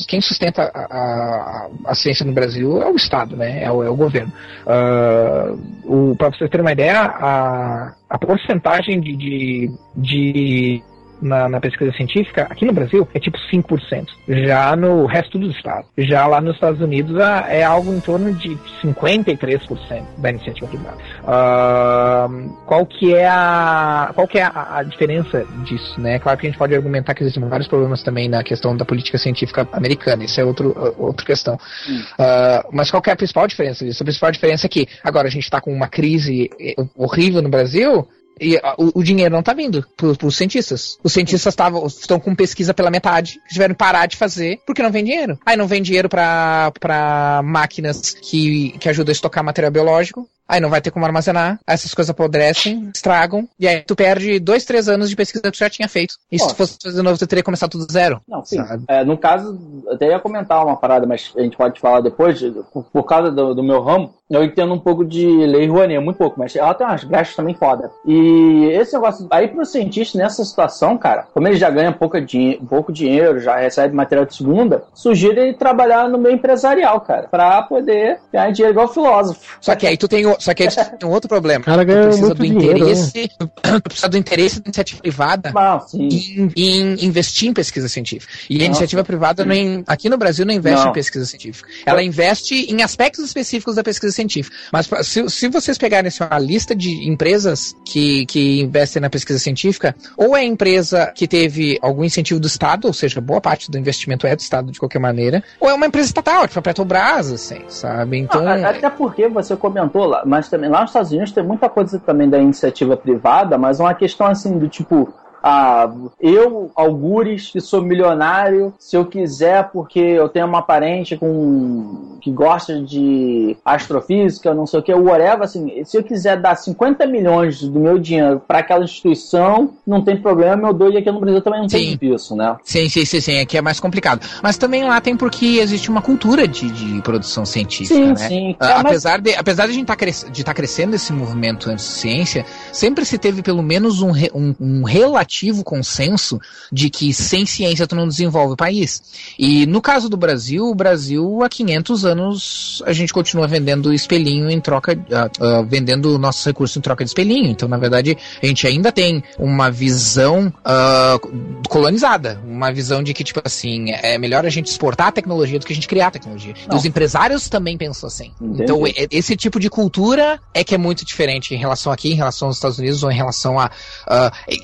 quem sustenta a, a, a, ciência no Brasil é o Estado, né? É o, é o governo. Uh, Para vocês terem uma ideia, a, a porcentagem de, de, de na, na, pesquisa científica, aqui no Brasil, é tipo 5%. Já no resto dos estados. Já lá nos Estados Unidos é algo em torno de 53% da iniciativa privada. Uh, qual que é, a, qual que é a, a, diferença disso? Né? Claro que a gente pode argumentar que existem vários problemas também na questão da política científica americana. Isso é outro, outra questão. Uh, mas qual que é a principal diferença disso? A principal diferença é que agora a gente está com uma crise horrível no Brasil, e a, o, o, dinheiro não tá vindo para os cientistas. Os cientistas estão com pesquisa pela metade, tiveram que parar de fazer porque não vem dinheiro. Aí não vem dinheiro para máquinas que, que ajudam a estocar material biológico, aí não vai ter como armazenar, essas coisas apodrecem, estragam, e aí tu perde dois, três anos de pesquisa que tu já tinha feito. E se fosse fazer de novo, tu teria que começar tudo zero. Não, sim. É, no caso, eu até ia comentar uma parada, mas a gente pode falar depois, por, por causa do, do, meu ramo, eu entendo um pouco de lei Rouanet, muito pouco, mas ela tem umas brechas também foda. E esse negócio, aí pro cientista nessa situação, cara, como ele já ganha pouca di pouco dinheiro, já recebe material de segunda, sugiro ele trabalhar no meio empresarial, cara, pra poder ganhar dinheiro igual filósofo. Só que aí tu tem o, só que aí tem um outro problema. Cara tu precisa do dinheiro, interesse. Né? Precisa do interesse da iniciativa privada ah, em, em, investir em pesquisa científica. E a iniciativa privada não, aqui no Brasil não investe não. em pesquisa científica. Ela investe em aspectos específicos da pesquisa científica. Mas se, se vocês pegarem assim, uma lista de empresas que, que investem na pesquisa científica, ou é empresa que teve algum incentivo do Estado, ou seja, boa parte do investimento é do Estado de qualquer maneira, ou é uma empresa estatal, tipo a Petrobras, assim, sabe? Então. Ah, até porque você comentou lá, mas também lá nos Estados Unidos tem muita coisa também da iniciativa privada, mas uma questão assim do tipo ah, eu, Algures, que sou milionário, se eu quiser, porque eu tenho uma parente com que gosta de astrofísica, não sei o que, whatever, assim, se eu quiser dar 50 milhões do meu dinheiro para aquela instituição, não tem problema, eu dou, e aqui no Brasil também não sim. tem isso, né? Sim, sim, sim, sim, aqui é mais complicado. Mas também lá tem porque existe uma cultura de, de produção científica, sim, né? Sim, ah, é, apesar, mas... de, apesar de a gente tá cres... estar tá crescendo esse movimento anti-ciência, sempre se teve pelo menos um, re... um, um relativo relativo consenso de que sem ciência tu não desenvolve o país. E no caso do Brasil, o Brasil há 500 anos a gente continua vendendo espelhinho em troca, uh, uh, vendendo nossos recursos em troca de espelhinho. Então, na verdade, a gente ainda tem uma visão uh, colonizada, uma visão de que, tipo assim, é melhor a gente exportar a tecnologia do que a gente criar a tecnologia. Não. E os empresários também pensam assim. Entendi. Então, esse tipo de cultura é que é muito diferente em relação aqui, em relação aos Estados Unidos ou em relação a,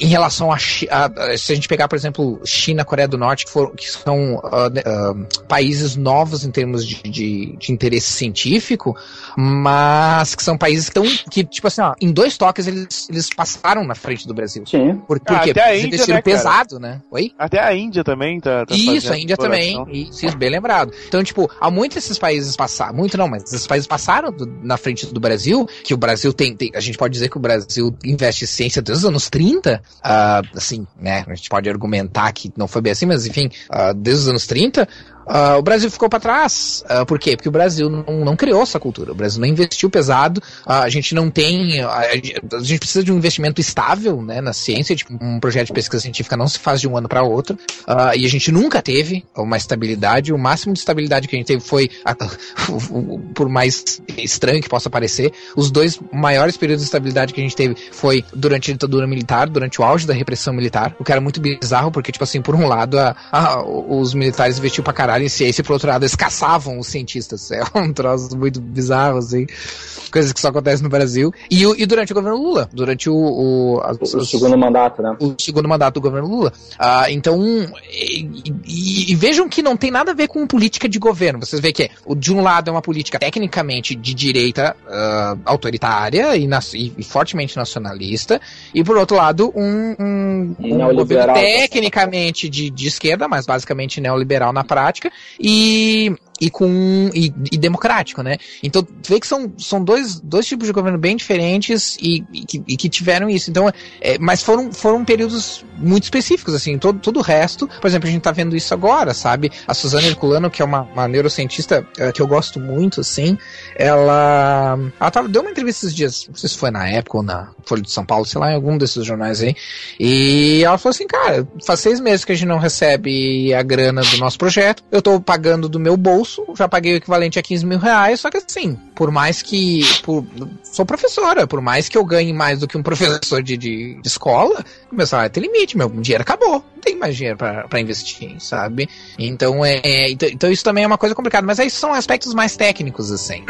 em relação a a, se a gente pegar, por exemplo, China, Coreia do Norte, que, for, que são uh, uh, países novos em termos de, de, de, interesse científico, mas que são países que estão, que, tipo assim, ó, em dois toques eles, eles passaram na frente do Brasil. Sim. Por, por ah, quê? Porque eles investiram né, pesado, né? Oi? Até a Índia também tá, tá Isso, a Índia também. Isso, bem lembrado. Então, tipo, há muitos desses países passaram, muito não, mas esses países passaram do, na frente do Brasil, que o Brasil tem, tem, a gente pode dizer que o Brasil investe em ciência desde os anos 30, uh, assim, né? A gente pode argumentar que não foi bem assim, mas enfim, uh, desde os anos 30, Uh, o Brasil ficou para trás. Uh, por quê? Porque o Brasil não, não, criou essa cultura. O Brasil não investiu pesado. Uh, a gente não tem. A, gente precisa de um investimento estável né, na ciência. Tipo, um projeto de pesquisa científica não se faz de um ano para outro. e a gente nunca teve uma estabilidade. O máximo de estabilidade que a gente teve foi, por mais estranho que possa parecer, os dois maiores períodos de estabilidade que a gente teve foi durante a ditadura militar, durante o auge da repressão militar. O que era muito bizarro, porque, tipo assim, por um lado, a, a, os militares investiam pra caralho trabalho em ciência e, por outro lado, eles caçavam os cientistas. É um troço muito bizarro, assim. Coisas que só acontecem no Brasil. E, e durante o governo Lula, durante o. O, a, o segundo mandato, né? O segundo mandato do governo Lula. Ah, então, e, e, e, vejam que não tem nada a ver com política de governo. Vocês veem que de um lado é uma política tecnicamente de direita uh, autoritária e, e, fortemente nacionalista, e por outro lado, um, um, um governo tecnicamente de, de esquerda, mas basicamente neoliberal na prática e e com e, e, democrático, né? Então tu vê que são, são dois, dois tipos de governo bem diferentes e, e, que, e que, tiveram isso. Então, é, mas foram, foram períodos muito específicos, assim, todo, todo o resto, por exemplo, a gente tá vendo isso agora, sabe? A Suzana Herculano, que é uma, uma neurocientista uh, que eu gosto muito, assim, ela, ela tava, deu uma entrevista esses dias, não sei se foi na época ou na Folha de São Paulo, sei lá, em algum desses jornais aí, e ela falou assim, cara, faz seis meses que a gente não recebe a grana do nosso projeto, eu tô pagando do meu bolso, já paguei o equivalente a 15 mil reais, só que assim, por mais que, por, sou professora, por mais que eu ganhe mais do que um professor de, de, de escola, meu salário tem limite, meu dinheiro acabou, não tem mais dinheiro para investir, sabe? Então, é, então, então, isso também é uma coisa complicada, mas aí são aspectos mais técnicos, assim.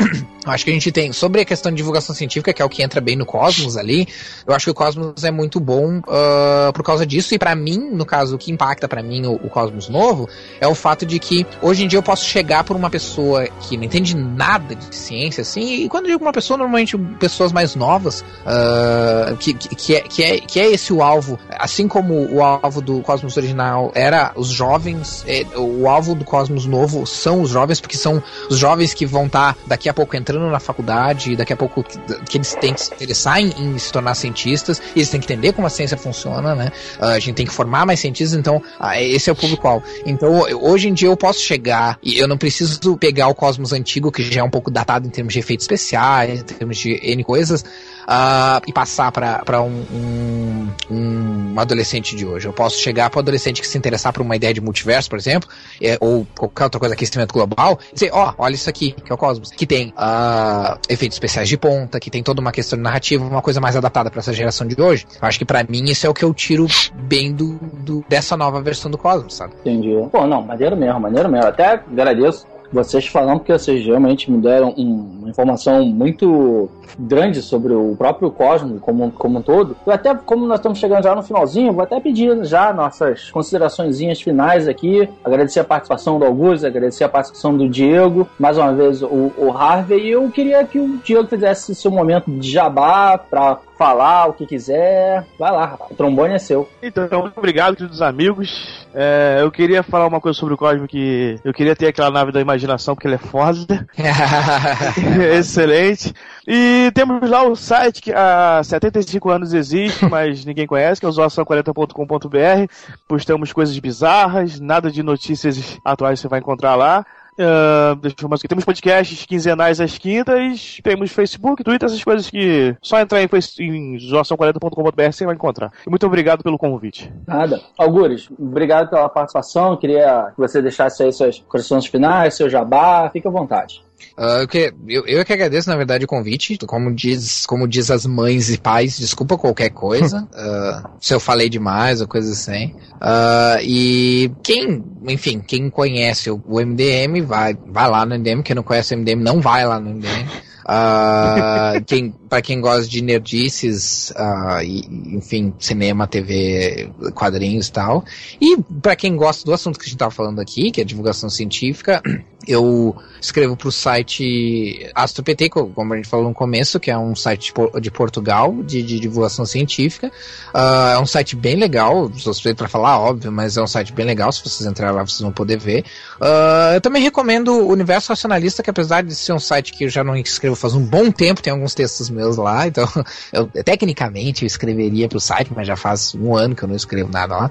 Eu acho que a gente tem, sobre a questão de divulgação científica, que é o que entra bem no Cosmos ali, eu acho que o Cosmos é muito bom uh, por causa disso, e para mim, no caso, o que impacta para mim o, o, Cosmos novo é o fato de que hoje em dia eu posso chegar por uma pessoa que não entende nada de ciência, assim, e quando eu digo uma pessoa, normalmente pessoas mais novas, uh, que, que, é, que, é, que é esse o alvo, assim como o alvo do Cosmos original era os jovens, é, o alvo do Cosmos novo são os jovens, porque são os jovens que vão estar tá daqui a pouco entrando na faculdade, daqui a pouco que, que eles têm que se interessar em, em, se tornar cientistas, eles têm que entender como a ciência funciona, né? Uh, a gente tem que formar mais cientistas, então uh, esse é o público-alvo. Então, hoje em dia eu posso chegar e eu não preciso pegar o Cosmos antigo, que já é um pouco datado em termos de efeitos especiais, em termos de N coisas, uh, e passar para um, um, um, adolescente de hoje. Eu posso chegar para o adolescente que se interessar por uma ideia de multiverso, por exemplo, é, ou qualquer outra coisa, aquecimento global, e dizer, ó, oh, olha isso aqui, que é o Cosmos, que tem uh, efeitos especiais de ponta, que tem toda uma questão narrativa, uma coisa mais adaptada para essa geração de hoje. Eu acho que para mim isso é o que eu tiro bem do, do, dessa nova versão do Cosmos, sabe? Entendi. Pô, não, maneiro mesmo, maneiro mesmo. Até agradeço vocês falando que vocês realmente me deram um, uma informação muito grande sobre o próprio Cosmos como, como um todo. Eu até, como nós estamos chegando já no finalzinho, vou até pedir já nossas considerações finais aqui. Agradecer a participação do Augusto, agradecer a participação do Diego, mais uma vez o, o Harvey. E eu queria que o Diego fizesse seu momento de jabá para falar o que quiser. Vai lá, rapaz. O trombone é seu. Então, muito obrigado, queridos amigos. É, eu queria falar uma coisa sobre o Cosmo que eu queria ter aquela nave da imaginação, porque ele é foda. Excelente. E temos lá o site que há 75 anos existe, mas ninguém conhece, que é o zoação40.com.br. Postamos coisas bizarras, nada de notícias atuais você vai encontrar lá. Uh, deixa eu aqui. Temos podcasts quinzenais às quintas, temos Facebook, Twitter, essas coisas que só entrar em, em zoação40.com.br você vai encontrar. E muito obrigado pelo convite. Nada. Algures, obrigado pela participação. Queria que você deixasse aí suas condições finais, seu jabá. Fique à vontade. Uh, que, eu, eu é que agradeço, na verdade, o convite. Como diz, como diz as mães e pais, desculpa qualquer coisa. uh, se eu falei demais ou coisa assim. Uh, e quem, enfim, quem conhece o, o, MDM, vai, vai lá no MDM. Quem não conhece o MDM, não vai lá no MDM. Uh, quem, para quem gosta de nerdices, uh, e, enfim, cinema, TV, quadrinhos e tal. E para quem gosta do assunto que a gente estava falando aqui, que é divulgação científica, eu escrevo para o site AstroPT, como a gente falou no começo, que é um site de Portugal de, de divulgação científica. Uh, é um site bem legal, suspeito para falar, óbvio, mas é um site bem legal. Se vocês entrarem lá, vocês vão poder ver. Uh, eu também recomendo o Universo Racionalista, que apesar de ser um site que eu já não escrevo faz um bom tempo, tem alguns textos meus lá, então eu, tecnicamente eu escreveria para o site, mas já faz um ano que eu não escrevo nada lá.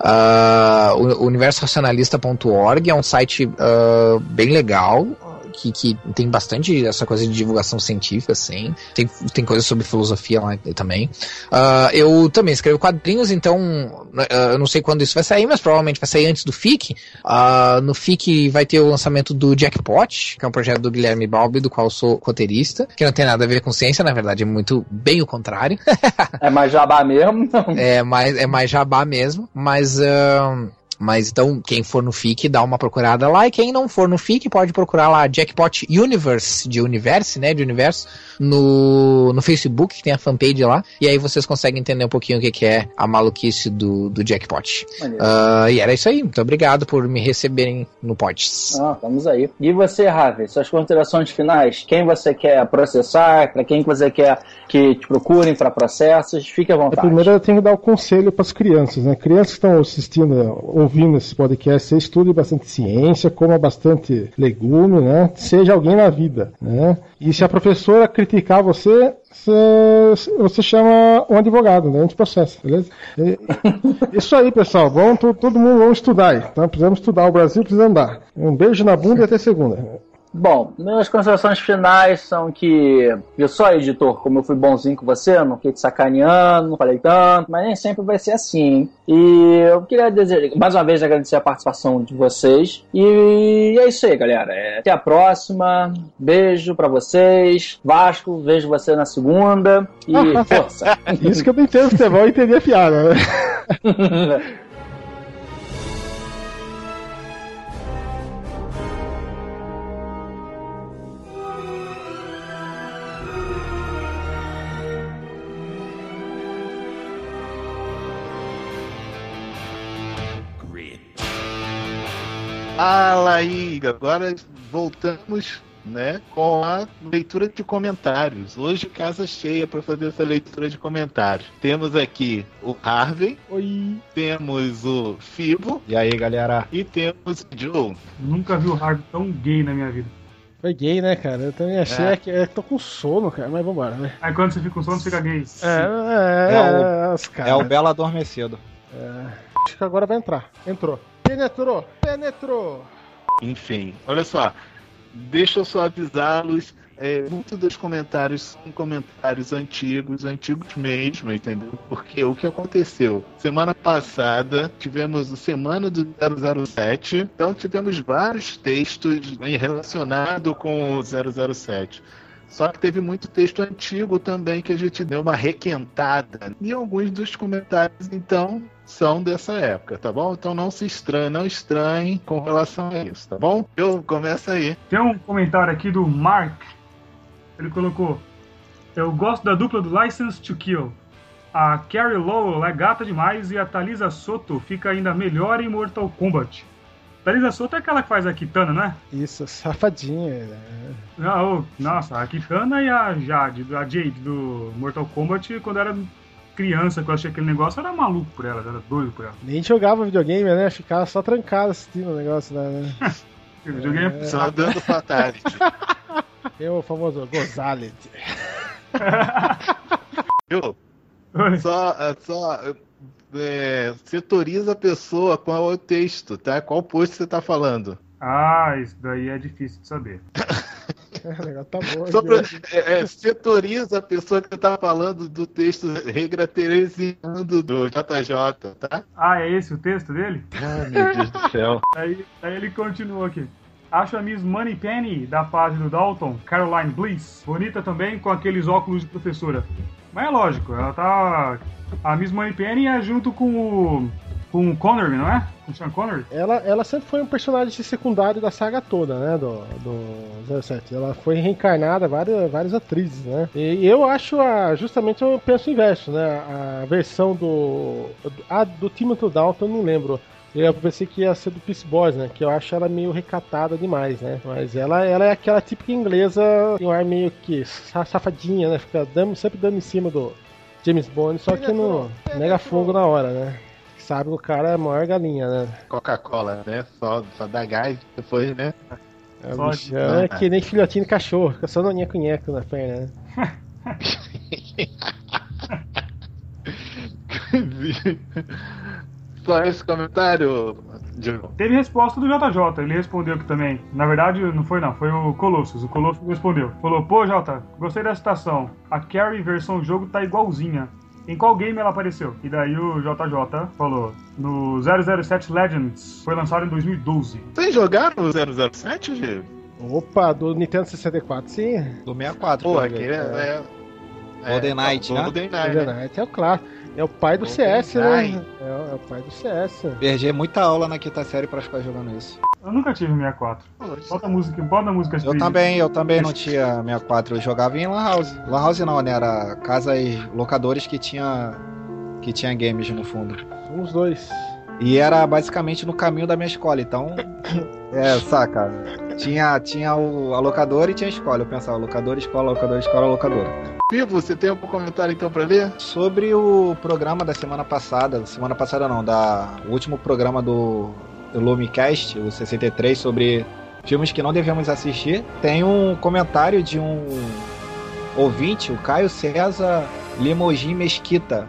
Uh, o universoracionalista.org é um site uh, bem legal que, que tem bastante essa coisa de divulgação científica, assim. Tem, tem coisas sobre filosofia lá também. Uh, eu também escrevo quadrinhos, então uh, eu não sei quando isso vai sair, mas provavelmente vai sair antes do FIC. Uh, no FIC vai ter o lançamento do Jackpot, que é um projeto do Guilherme Balbi, do qual eu sou roteirista, que não tem nada a ver com ciência, na verdade é muito bem o contrário. é mais jabá mesmo? é, mais, é mais jabá mesmo, mas... Uh, mas então, quem for no FIC, dá uma procurada lá. E quem não for no FIC, pode procurar lá Jackpot Universe, de Universe, né? De universo, no, no Facebook, que tem a fanpage lá. E aí vocês conseguem entender um pouquinho o que, que é a maluquice do, do Jackpot. Uh, e era isso aí. Muito obrigado por me receberem no Pods. Ah, vamos aí. E você, Ravi, suas considerações finais? Quem você quer processar? Para quem você quer que te procurem para processos? Fique à vontade. Primeiro eu tenho que dar o um conselho para as crianças, né? Crianças que estão assistindo, ouvindo esse podcast, você estude bastante ciência, coma bastante legume, né? Seja alguém na vida, né? E se a professora criticar você, você, você chama um advogado, né? A gente processa, beleza? Isso aí, pessoal. Vamos, todo mundo vamos estudar aí. Então, precisamos estudar. O Brasil precisa andar. Um beijo na bunda e até segunda. Bom, minhas considerações finais são que eu sou editor, como eu fui bonzinho com você, não fiquei te sacaneando, não falei tanto, mas nem sempre vai ser assim. E eu queria dizer, mais uma vez agradecer a participação de vocês. E é isso aí, galera. É, até a próxima. Beijo para vocês. Vasco, vejo você na segunda. E força. isso que eu não entendo futebol e entender a piada, né? Fala aí, agora voltamos né, com a leitura de comentários. Hoje casa cheia para fazer essa leitura de comentários. Temos aqui o Harvey. Oi. Temos o Fibo. E aí, galera? E temos o Joe. Nunca vi o Harvey tão gay na minha vida. Foi gay, né, cara? Eu também achei é. que eu tô com sono, cara, mas vambora, né? Aí quando você fica com sono, você fica gay. É, é, é, o, é o Belo Adormecido. É. Acho que agora vai entrar. Entrou. Penetrou! Penetrou! Enfim, olha só. Deixa eu só avisá-los. É, muitos dos comentários são comentários antigos, antigos mesmo, entendeu? Porque o que aconteceu? Semana passada tivemos a semana do 007, então tivemos vários textos relacionados com o 007. Só que teve muito texto antigo também que a gente deu uma requentada. E alguns dos comentários, então, são dessa época, tá bom? Então não se estranhe, não estranhe com relação a isso, tá bom? Eu começo aí. Tem um comentário aqui do Mark. Ele colocou: Eu gosto da dupla do License to Kill. A Carrie Lowell é gata demais e a Talisa Soto fica ainda melhor em Mortal Kombat. Thalisa Soto é aquela que faz a Kitana, né? Isso, safadinha. Né? Não, nossa, a Kitana e a Jade, a Jade do Mortal Kombat, quando era criança, que eu achei aquele negócio, era maluco por ela, era doido por ela. Nem jogava videogame, né? Ficava só trancado assistindo o negócio lá, né? videogame é... Só dando fatality. Tem o famoso Gozality. Eu? Só, só é, setoriza a pessoa qual é o texto, tá? Qual post você tá falando. Ah, isso daí é difícil de saber. É, tá bom, Só pra, é, é, setoriza a pessoa que tá falando do texto regra Teresiano do JJ, tá? Ah, é esse o texto dele? Ah, meu Deus do céu. Aí, aí ele continua aqui. Acho a Miss Money Penny da fase do Dalton, Caroline Bliss, bonita também com aqueles óculos de professora. Mas é lógico, ela tá. A Miss Money Penny é junto com o. Com o Connery, não é? Com o Sean Connery? Ela, ela sempre foi um personagem secundário da saga toda, né? Do, do 07. Ela foi reencarnada várias, várias atrizes, né? E eu acho a, justamente eu penso o inverso, né? A versão do. A do Timothy Dalton, não lembro. Eu pensei que ia ser do Peace Boys, né? Que eu acho ela meio recatada demais, né? Mas ela, ela é aquela típica inglesa, tem um ar meio que safadinha, né? Fica dando, sempre dando em cima do James Bond, só que no mega fogo na hora, né? Sabe o cara é a maior galinha, né? Coca-Cola, né? Só, só dá gás depois, né? É, bichão, é que nem filhotinho de cachorro, fica só no nheco-nheco na perna, né? Só esse comentário, Teve resposta do JJ, ele respondeu aqui também. Na verdade, não foi não, foi o Colossus. O Colossus respondeu. Falou, pô, Jota, gostei da citação. A Carrie versão jogo tá igualzinha. Em qual game ela apareceu? E daí o JJ falou, no 007 Legends, foi lançado em 2012. Vocês jogaram o 007, Gê? Opa, do Nintendo 64, sim. Do 64. Pô, aqui é... é... Golden Knight, né? Golden Knight, Golden Knight é o clássico. É o pai do CS, né? É, é, o pai do CS. Perdi muita aula na quinta série pra ficar jogando isso. Eu nunca tive 64. Bota a música, bota a música Eu também, eu também não tinha 64. Eu jogava em Lan House. Lan House não, né? Era casas locadores que tinha que tinha games no fundo. Uns dois. E era basicamente no caminho da minha escola, então. é, saca? Tinha, tinha o, a locadora e tinha a escola. Eu pensava, locadora, escola, locadora, escola, locadora. Pivo, você tem algum comentário então para ler? Sobre o programa da semana passada, semana passada não, da o último programa do, Lumicast, o 63, sobre filmes que não devemos assistir, tem um comentário de um ouvinte, o Caio César Limogin Mesquita.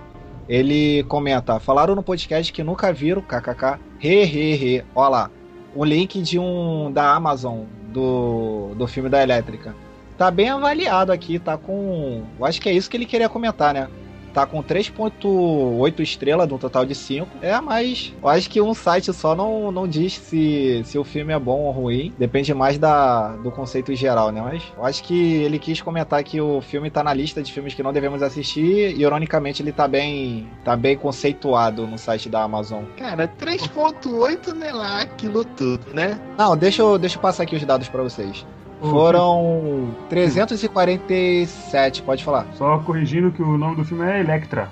Ele comenta: falaram no podcast que nunca viram, kkk, he, he, he. Olha lá, o link de um da Amazon do, do filme da Elétrica. Tá bem avaliado aqui, tá com. Eu acho que é isso que ele queria comentar, né? tá com 3.8 estrelas no total de 5. É, mas eu acho que um site só não, não diz se, se o filme é bom ou ruim. Depende mais da, do conceito geral, né? Mas eu acho que ele quis comentar que o filme tá na lista de filmes que não devemos assistir e, ironicamente, ele tá bem, tá bem conceituado no site da Amazon. Cara, 3.8 não é lá aquilo tudo, né? Não, deixa eu, deixa eu passar aqui os dados para vocês. Foram 347, pode falar. Só corrigindo que o nome do filme é Electra.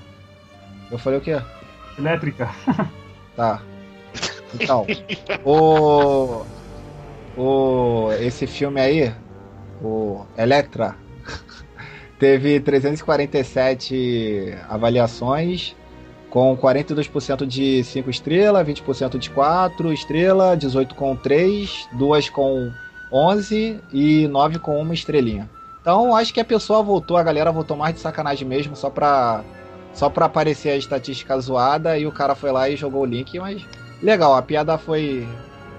Eu falei o quê? Elétrica. Tá. Então, o. O. Esse filme aí, o Electra, teve 347 avaliações, com 42% de 5 estrelas, 20% de 4 estrelas, 18 com 3, 2 com 11 e 9 com uma estrelinha. Então acho que a pessoa voltou, a galera voltou mais de sacanagem mesmo, só pra, só pra aparecer a estatística zoada e o cara foi lá e jogou o link, mas legal, a piada foi,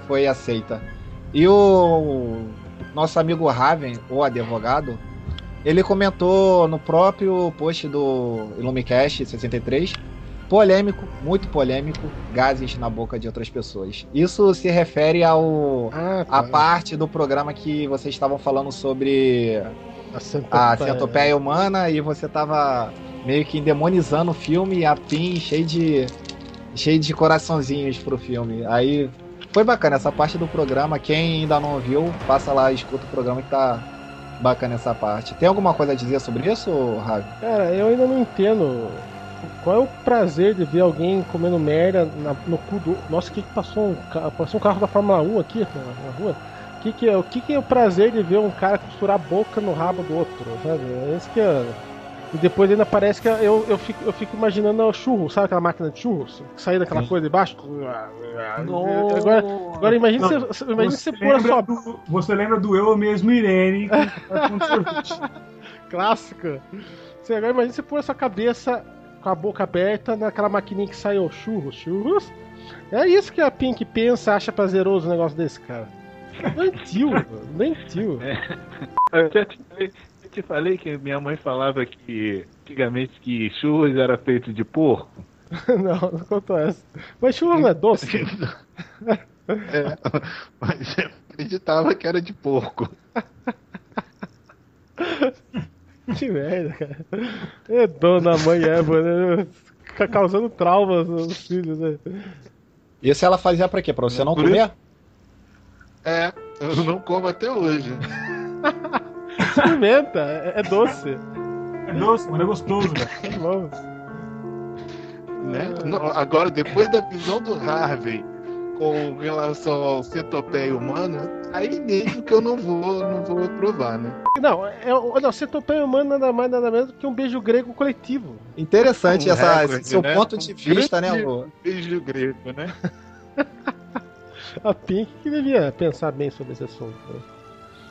foi aceita. E o nosso amigo Raven, o advogado, ele comentou no próprio post do Illumicast 63 polêmico, muito polêmico, gases na boca de outras pessoas. Isso se refere ao ah, tá. a parte do programa que vocês estavam falando sobre a centopeia, a centopeia humana e você tava meio que endemonizando o filme a PIN cheio de cheio de coraçãozinhos pro filme. Aí foi bacana essa parte do programa. Quem ainda não ouviu, passa lá e escuta o programa que tá bacana essa parte. Tem alguma coisa a dizer sobre isso, Ravi? Cara, eu ainda não entendo qual é o prazer de ver alguém comendo merda na, no cu do. Nossa, o que, que passou um, passou um carro da Fórmula 1 aqui na, na rua? O que, que, é, o que, que é o prazer de ver um cara costurar a boca no rabo do outro? Sabe? É isso que é. E depois ainda parece que eu, eu, fico, eu fico imaginando o churro, sabe aquela máquina de churros? Que sair daquela Sim. coisa de baixo. Agora, agora imagine você, imagine você, você pôr a sua. Do, você lembra do eu mesmo, Irene, Clássica. Você, agora imagine você pôr a sua cabeça com a boca aberta naquela maquininha que sai o churros, churros. É isso que a Pink pensa, acha prazeroso o negócio desse, cara. Doentio, doentio. É. Eu já te falei, eu te falei que minha mãe falava que antigamente que churros era feito de porco. não, não contou essa. Mas churros não é doce? é, mas eu acreditava que era de porco. Que merda, cara. É dona mãe Eva, né? Causando traumas nos filhos, né? Isso ela fazia pra quê? Pra você não comer? É, eu não como até hoje. Experimenta, é, é doce. É doce, mas é gostoso, velho. É bom. Né? Agora, depois da visão do Harvey com relação ao centopeia humana, aí mesmo que eu não vou, não vou provar, né? Não, é, não, centopeia humana nada mais nada menos que um beijo grego coletivo. Interessante um essa, recorde, seu né? ponto de vista, né, amor? Beijo grego, né? A Pink que devia pensar bem sobre esse assunto.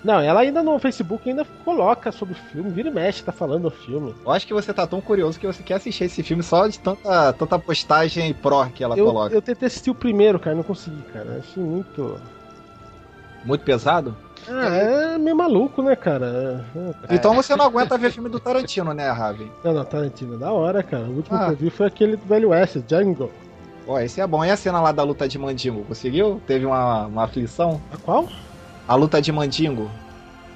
Não, ela ainda no Facebook ainda coloca sobre o filme, vira e mexe, tá falando do filme. Eu acho que você tá tão curioso que você quer assistir esse filme só de tanta, tanta postagem pró que ela eu, coloca. Eu tentei assistir o primeiro, cara, não consegui, cara. Achei muito. Muito pesado? Ah, é meio maluco, né, cara? É. Então você não aguenta ver filme do Tarantino, né, Ravi? Não, não, Tarantino, da hora, cara. O último ah. que eu vi foi aquele do Velho Oeste, Django. Ó, esse é bom. E a cena lá da luta de mandingo, conseguiu? Teve uma, uma aflição? A qual? A luta de mandingo.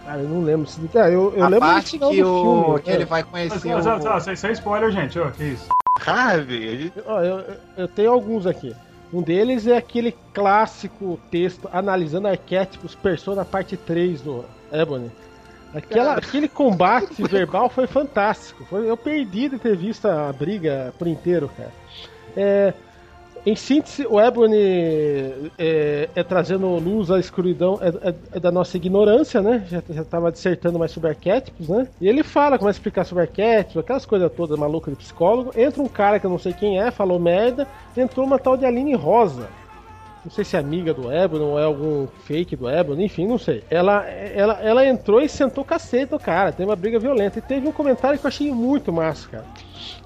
Cara, eu não lembro. Se... É, eu, eu a lembro parte que, o... Filme, que ele vai conhecer mas, o... É spoiler, gente. Ó, que isso. Carve. Ó, eu, eu tenho alguns aqui. Um deles é aquele clássico texto analisando arquétipos Persona parte 3 do Ebony. Aquela, aquele combate verbal foi fantástico. Foi, eu perdi de ter visto a briga por inteiro, cara. É, em síntese, o Ebony é, é, trazendo luz à escuridão é, é, é, da nossa ignorância, né? Já, já tava dissertando mais sobre arquétipos, né? E ele fala, começa a explicar sobre arquétipos, aquelas coisas todas malucas de psicólogo. Entra um cara que eu não sei quem é, falou merda, entrou uma tal de Aline Rosa. Não sei se é amiga do Ebony ou é algum fake do Ebony, enfim, não sei. Ela, ela, ela entrou e sentou cacete no cara, teve uma briga violenta. E teve um comentário que eu achei muito massa, cara.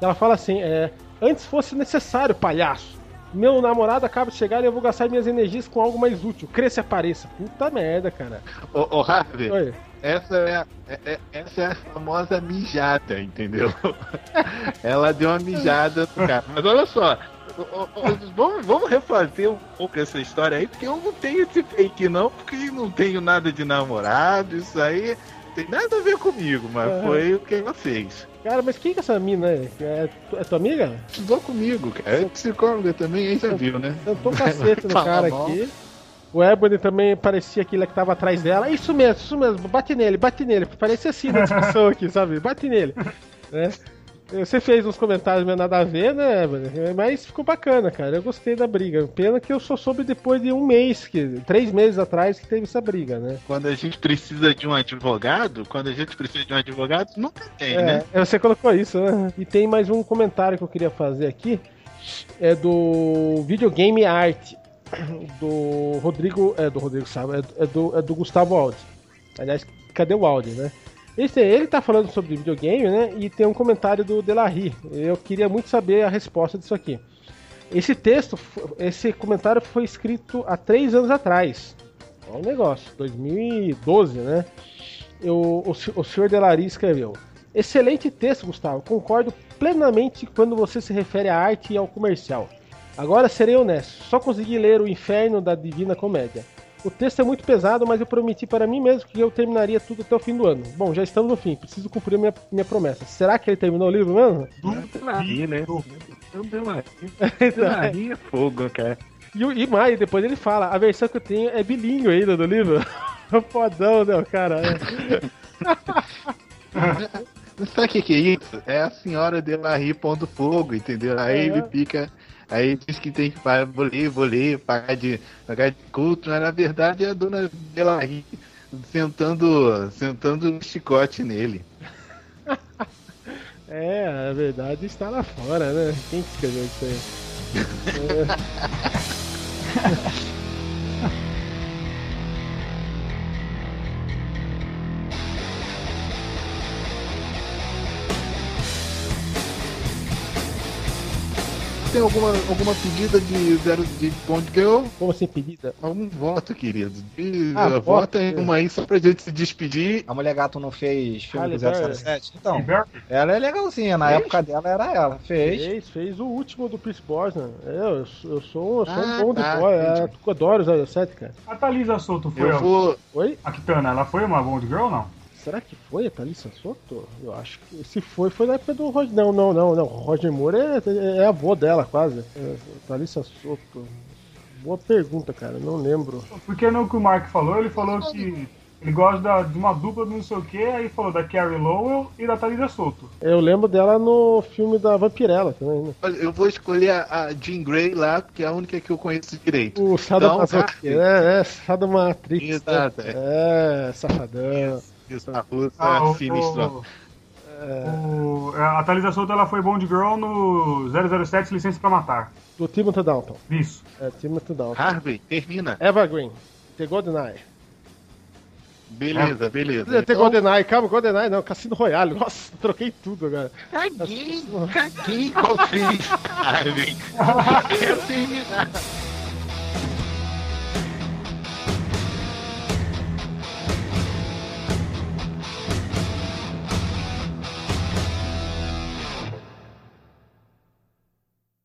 Ela fala assim: é, Antes fosse necessário, palhaço. Meu namorado acaba de chegar e eu vou gastar minhas energias com algo mais útil. Cresça e apareça. Puta merda, cara. Ô, ô Harvey, Oi. Essa é, a, é, é, essa é a famosa mijada, entendeu? Ela deu uma mijada pro cara. Mas olha só, vamos, vamos refazer um pouco essa história aí, porque eu não tenho esse fake não, porque não tenho nada de namorado, isso aí tem nada a ver comigo, mas é. foi o que ela fez. Cara, mas quem que é essa mina? É, é tua amiga? Estudou comigo, cara. É psicóloga também, aí já viu, né? Sentou cacete no cara aqui. O Ebony também parecia aquele que tava atrás dela. Isso mesmo, isso mesmo. Bate nele, bate nele. Parecia assim na discussão aqui, sabe? Bate nele. Né? Você fez uns comentários meio nada a ver, né, mas ficou bacana, cara. Eu gostei da briga. Pena que eu só soube depois de um mês, que, três meses atrás, que teve essa briga, né? Quando a gente precisa de um advogado, quando a gente precisa de um advogado, nunca tem, é, né? É, você colocou isso, né? E tem mais um comentário que eu queria fazer aqui. É do Videogame Art, do Rodrigo. É do Rodrigo Sábio, é, é, do, é do Gustavo Aldi. Aliás, cadê o Aldi, né? Esse, ele tá falando sobre videogame, né? E tem um comentário do Delarry. Eu queria muito saber a resposta disso aqui. Esse texto, esse comentário foi escrito há três anos atrás. Olha o negócio, 2012, né? Eu, o, o senhor Delari escreveu. Excelente texto, Gustavo. Concordo plenamente quando você se refere à arte e ao comercial. Agora serei honesto, só consegui ler O Inferno da Divina Comédia. O texto é muito pesado, mas eu prometi para mim mesmo que eu terminaria tudo até o fim do ano. Bom, já estamos no fim, preciso cumprir minha, minha promessa. Será que ele terminou o livro mesmo? Delaria, né? Delaria é fogo, cara. E, e mais, depois ele fala, a versão que eu tenho é bilíngue ainda do livro. Fodão, né, cara? Sabe o que, que é isso? É a senhora Delarie pondo fogo, entendeu? Aí é. ele fica Aí diz que tem que bolir, bolir, pagar de, pagar de culto, mas na verdade é a dona Delarie sentando, sentando chicote nele. é, a verdade está lá fora, né? Quem que escreveu isso aí? é. tem alguma, alguma pedida de zero de Bond Girl? Como assim, pedida? Algum voto, querido. De, ah, vota em uma aí só pra gente se despedir. A Mulher Gato não fez filme do 007? Então, ela é legalzinha. Na fez? época dela era ela. Fez. Fez, fez o último do Pierce Brosnan. Eu, eu sou, eu sou ah, um bom tá, de boy. É, tu adora o 07, cara. A Thalisa Souto foi. Eu vou... Oi? A Kitana, ela foi uma Bond Girl ou não? Será que foi a Thalissa Soto? Eu acho que. Se foi, foi na época do Roger. Não, não, não, não. Roger Moore é, é avô dela, quase. É, Thalissa Soto. Boa pergunta, cara. Não lembro. Porque no que o Mark falou, ele falou que ele gosta da, de uma dupla de não sei o que, aí falou da Carrie Lowell e da Thalisa Soto. Eu lembro dela no filme da Vampirella também, né? Eu vou escolher a, a Jean Grey lá, porque é a única que eu conheço direito. O Sadomasoquista. Então, é, é, Sadomatrix. Exato. Né? É, safadão. Isso, a russa ah, sinistro. O, é, a atualização dela foi Bond Girl no 007 Licença pra Matar. Do Timothy Dalton. Isso. É, Timothy Dalton. Harvey, termina. Evergreen. The GoldenEye. Beleza, é. beleza. Tem então... GoldenEye, calma, GoldenEye não, Cassino Royale. Nossa, troquei tudo agora. Caguei, caguei, fiz? Harvey. Quero terminar.